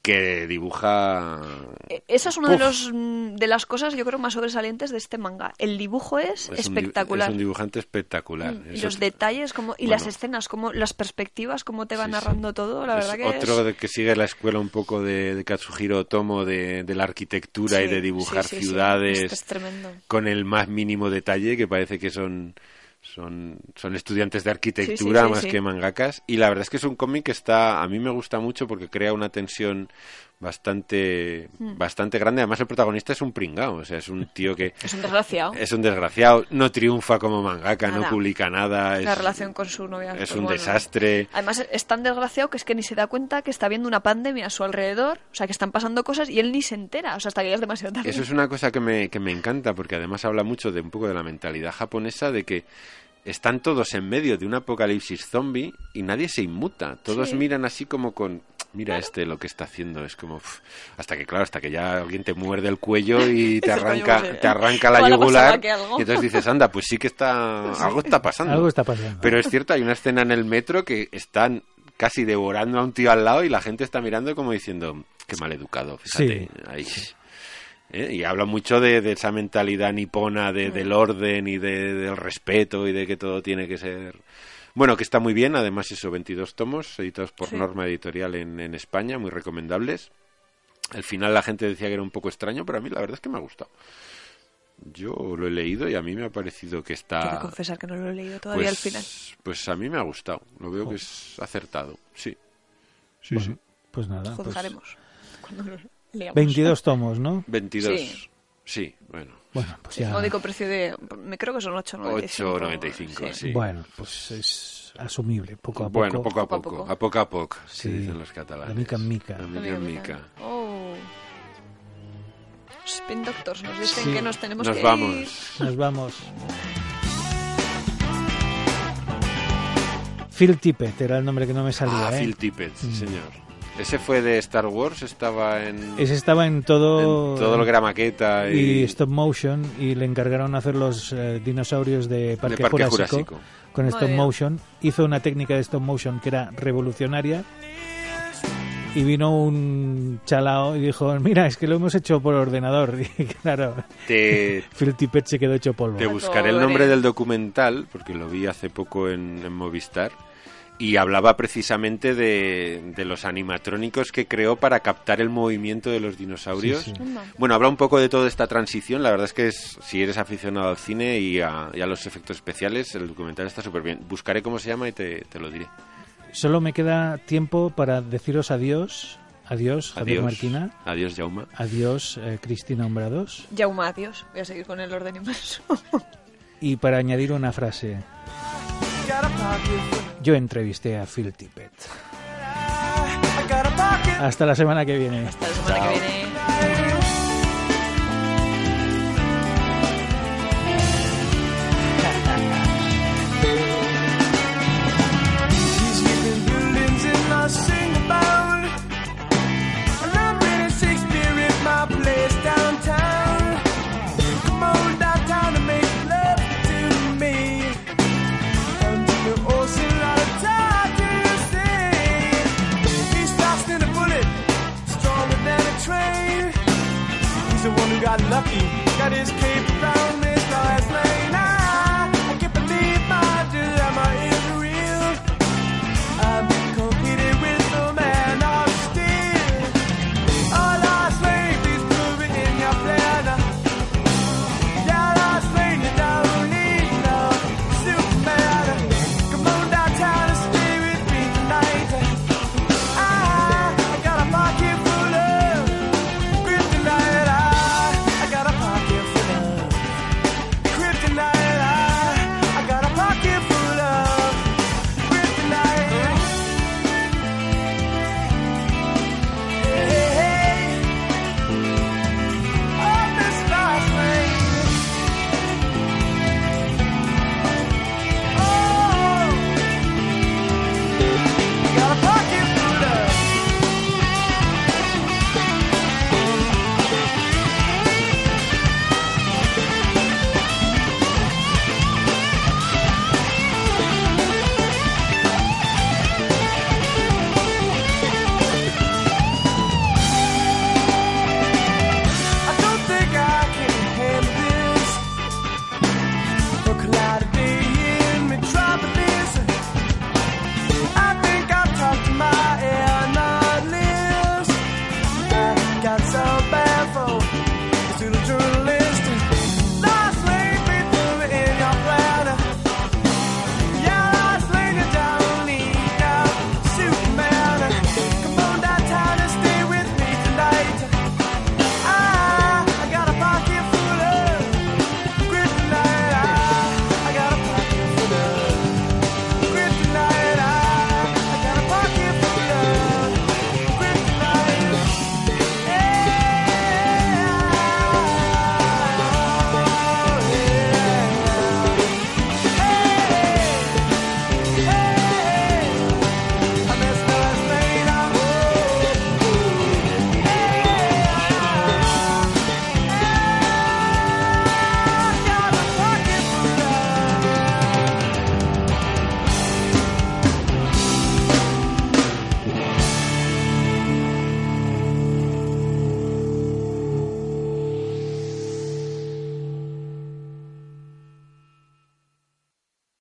que dibuja... Eh, Esa es una de, los, mm, de las cosas, yo creo, más sobresalientes de este manga. El dibujo es, es un di- espectacular. es un dibujante espectacular. Mm, y los detalles como, y Bueno. las escenas, como las perspectivas, cómo te va Sí, sí. narrando todo, la es verdad que otro es... de que sigue la escuela un poco de, de Katsuhiro Otomo de, de la arquitectura y de dibujar ciudades es con el más mínimo detalle que parece que son son, son estudiantes de arquitectura más que mangakas y la verdad es que es un cómic que está a mí me gusta mucho porque crea una tensión bastante Hmm. bastante grande además el protagonista es un pringao o sea es un tío que Es un desgraciado. es un desgraciado no triunfa como mangaka no publica nada La es, relación con su novia. es pues un bueno. desastre Además, es tan desgraciado que es que ni se da cuenta que está viendo una pandemia a su alrededor, o sea, que están pasando cosas y él ni se entera, o sea, hasta que ya es demasiado tarde. Eso es una cosa que me, que me encanta porque además habla mucho de un poco de la mentalidad japonesa de que están todos en medio de un apocalipsis zombie y nadie se inmuta. Todos Sí. miran así como con mira este lo que está haciendo es como uf, hasta que claro hasta que ya alguien te muerde el cuello y <laughs> te arranca te <laughs> arranca la yugular y entonces dices anda pues sí que está algo está pasando Algo está pasando. pero es cierto hay una escena en el metro que están casi devorando a un tío al lado y la gente está mirando como diciendo qué mal educado fíjate Sí. ahí ¿eh? Y habla mucho de, de esa mentalidad nipona de, del orden y de- del respeto y de que todo tiene que ser... Bueno, que está muy bien, además eso, 22 tomos editados por Sí. Norma Editorial en, en España, muy recomendables. Al final la gente decía que era un poco extraño, pero a mí la verdad es que me ha gustado. Yo lo he leído y a mí me ha parecido que está... Quiero confesar que no lo he leído todavía pues, al final. Pues a mí me ha gustado, lo veo que es acertado, sí. Sí, Bueno, sí. pues nada. pues Juzgaremos cuando lo leamos. 22 tomos, ¿no? 22. Sí. Sí, bueno. Bueno, pues Sí, ya. módico precio de... Me creo que son 8,95. 8,95, sí. Bueno, pues es asumible, poco a poco. Bueno, poco a Poco a poco, a poco a poco, Sí. se dicen los catalanes. De mica en mica. De mica en mica. Oh. Spin Doctors nos dicen Sí. que nos tenemos Nos que vamos. ir. Nos vamos. Phil Tippett era el nombre que no me salía. Ah, ¿eh? Phil Tippett, sí, Mm. señor. Ese fue de Star Wars, estaba en, Ese estaba en todo, en todo lo que era maqueta y, y stop motion y le encargaron hacer los eh, dinosaurios de Parque, de Parque Jurásico, Jurásico. con Madre stop mía. motion. Hizo una técnica de stop motion que era revolucionaria. Y vino un chalao y dijo, mira, es que lo hemos hecho por ordenador. <laughs> Y claro, Te, <laughs> Phil Tippett se quedó hecho polvo. te buscaré el nombre del documental, porque lo vi hace poco en, en Movistar, y hablaba precisamente de, de los animatrónicos que creó para captar el movimiento de los dinosaurios. Sí, sí. Anda. Bueno, habla un poco de toda esta transición. La verdad es que es- si eres aficionado al cine y a, y a los efectos especiales, el documental está súper bien. Buscaré cómo se llama y te, te lo diré. Solo me queda tiempo para deciros adiós. Adiós, Javier Adiós. Marquina. Adiós, Jauma. Adiós, eh, Cristina Hombrados. Yauma, adiós. Voy a seguir con el orden inverso. Y para añadir una frase, yo entrevisté a Phil Tippett. Hasta la semana que viene. Hasta la semana que viene. got lucky, got his cape round.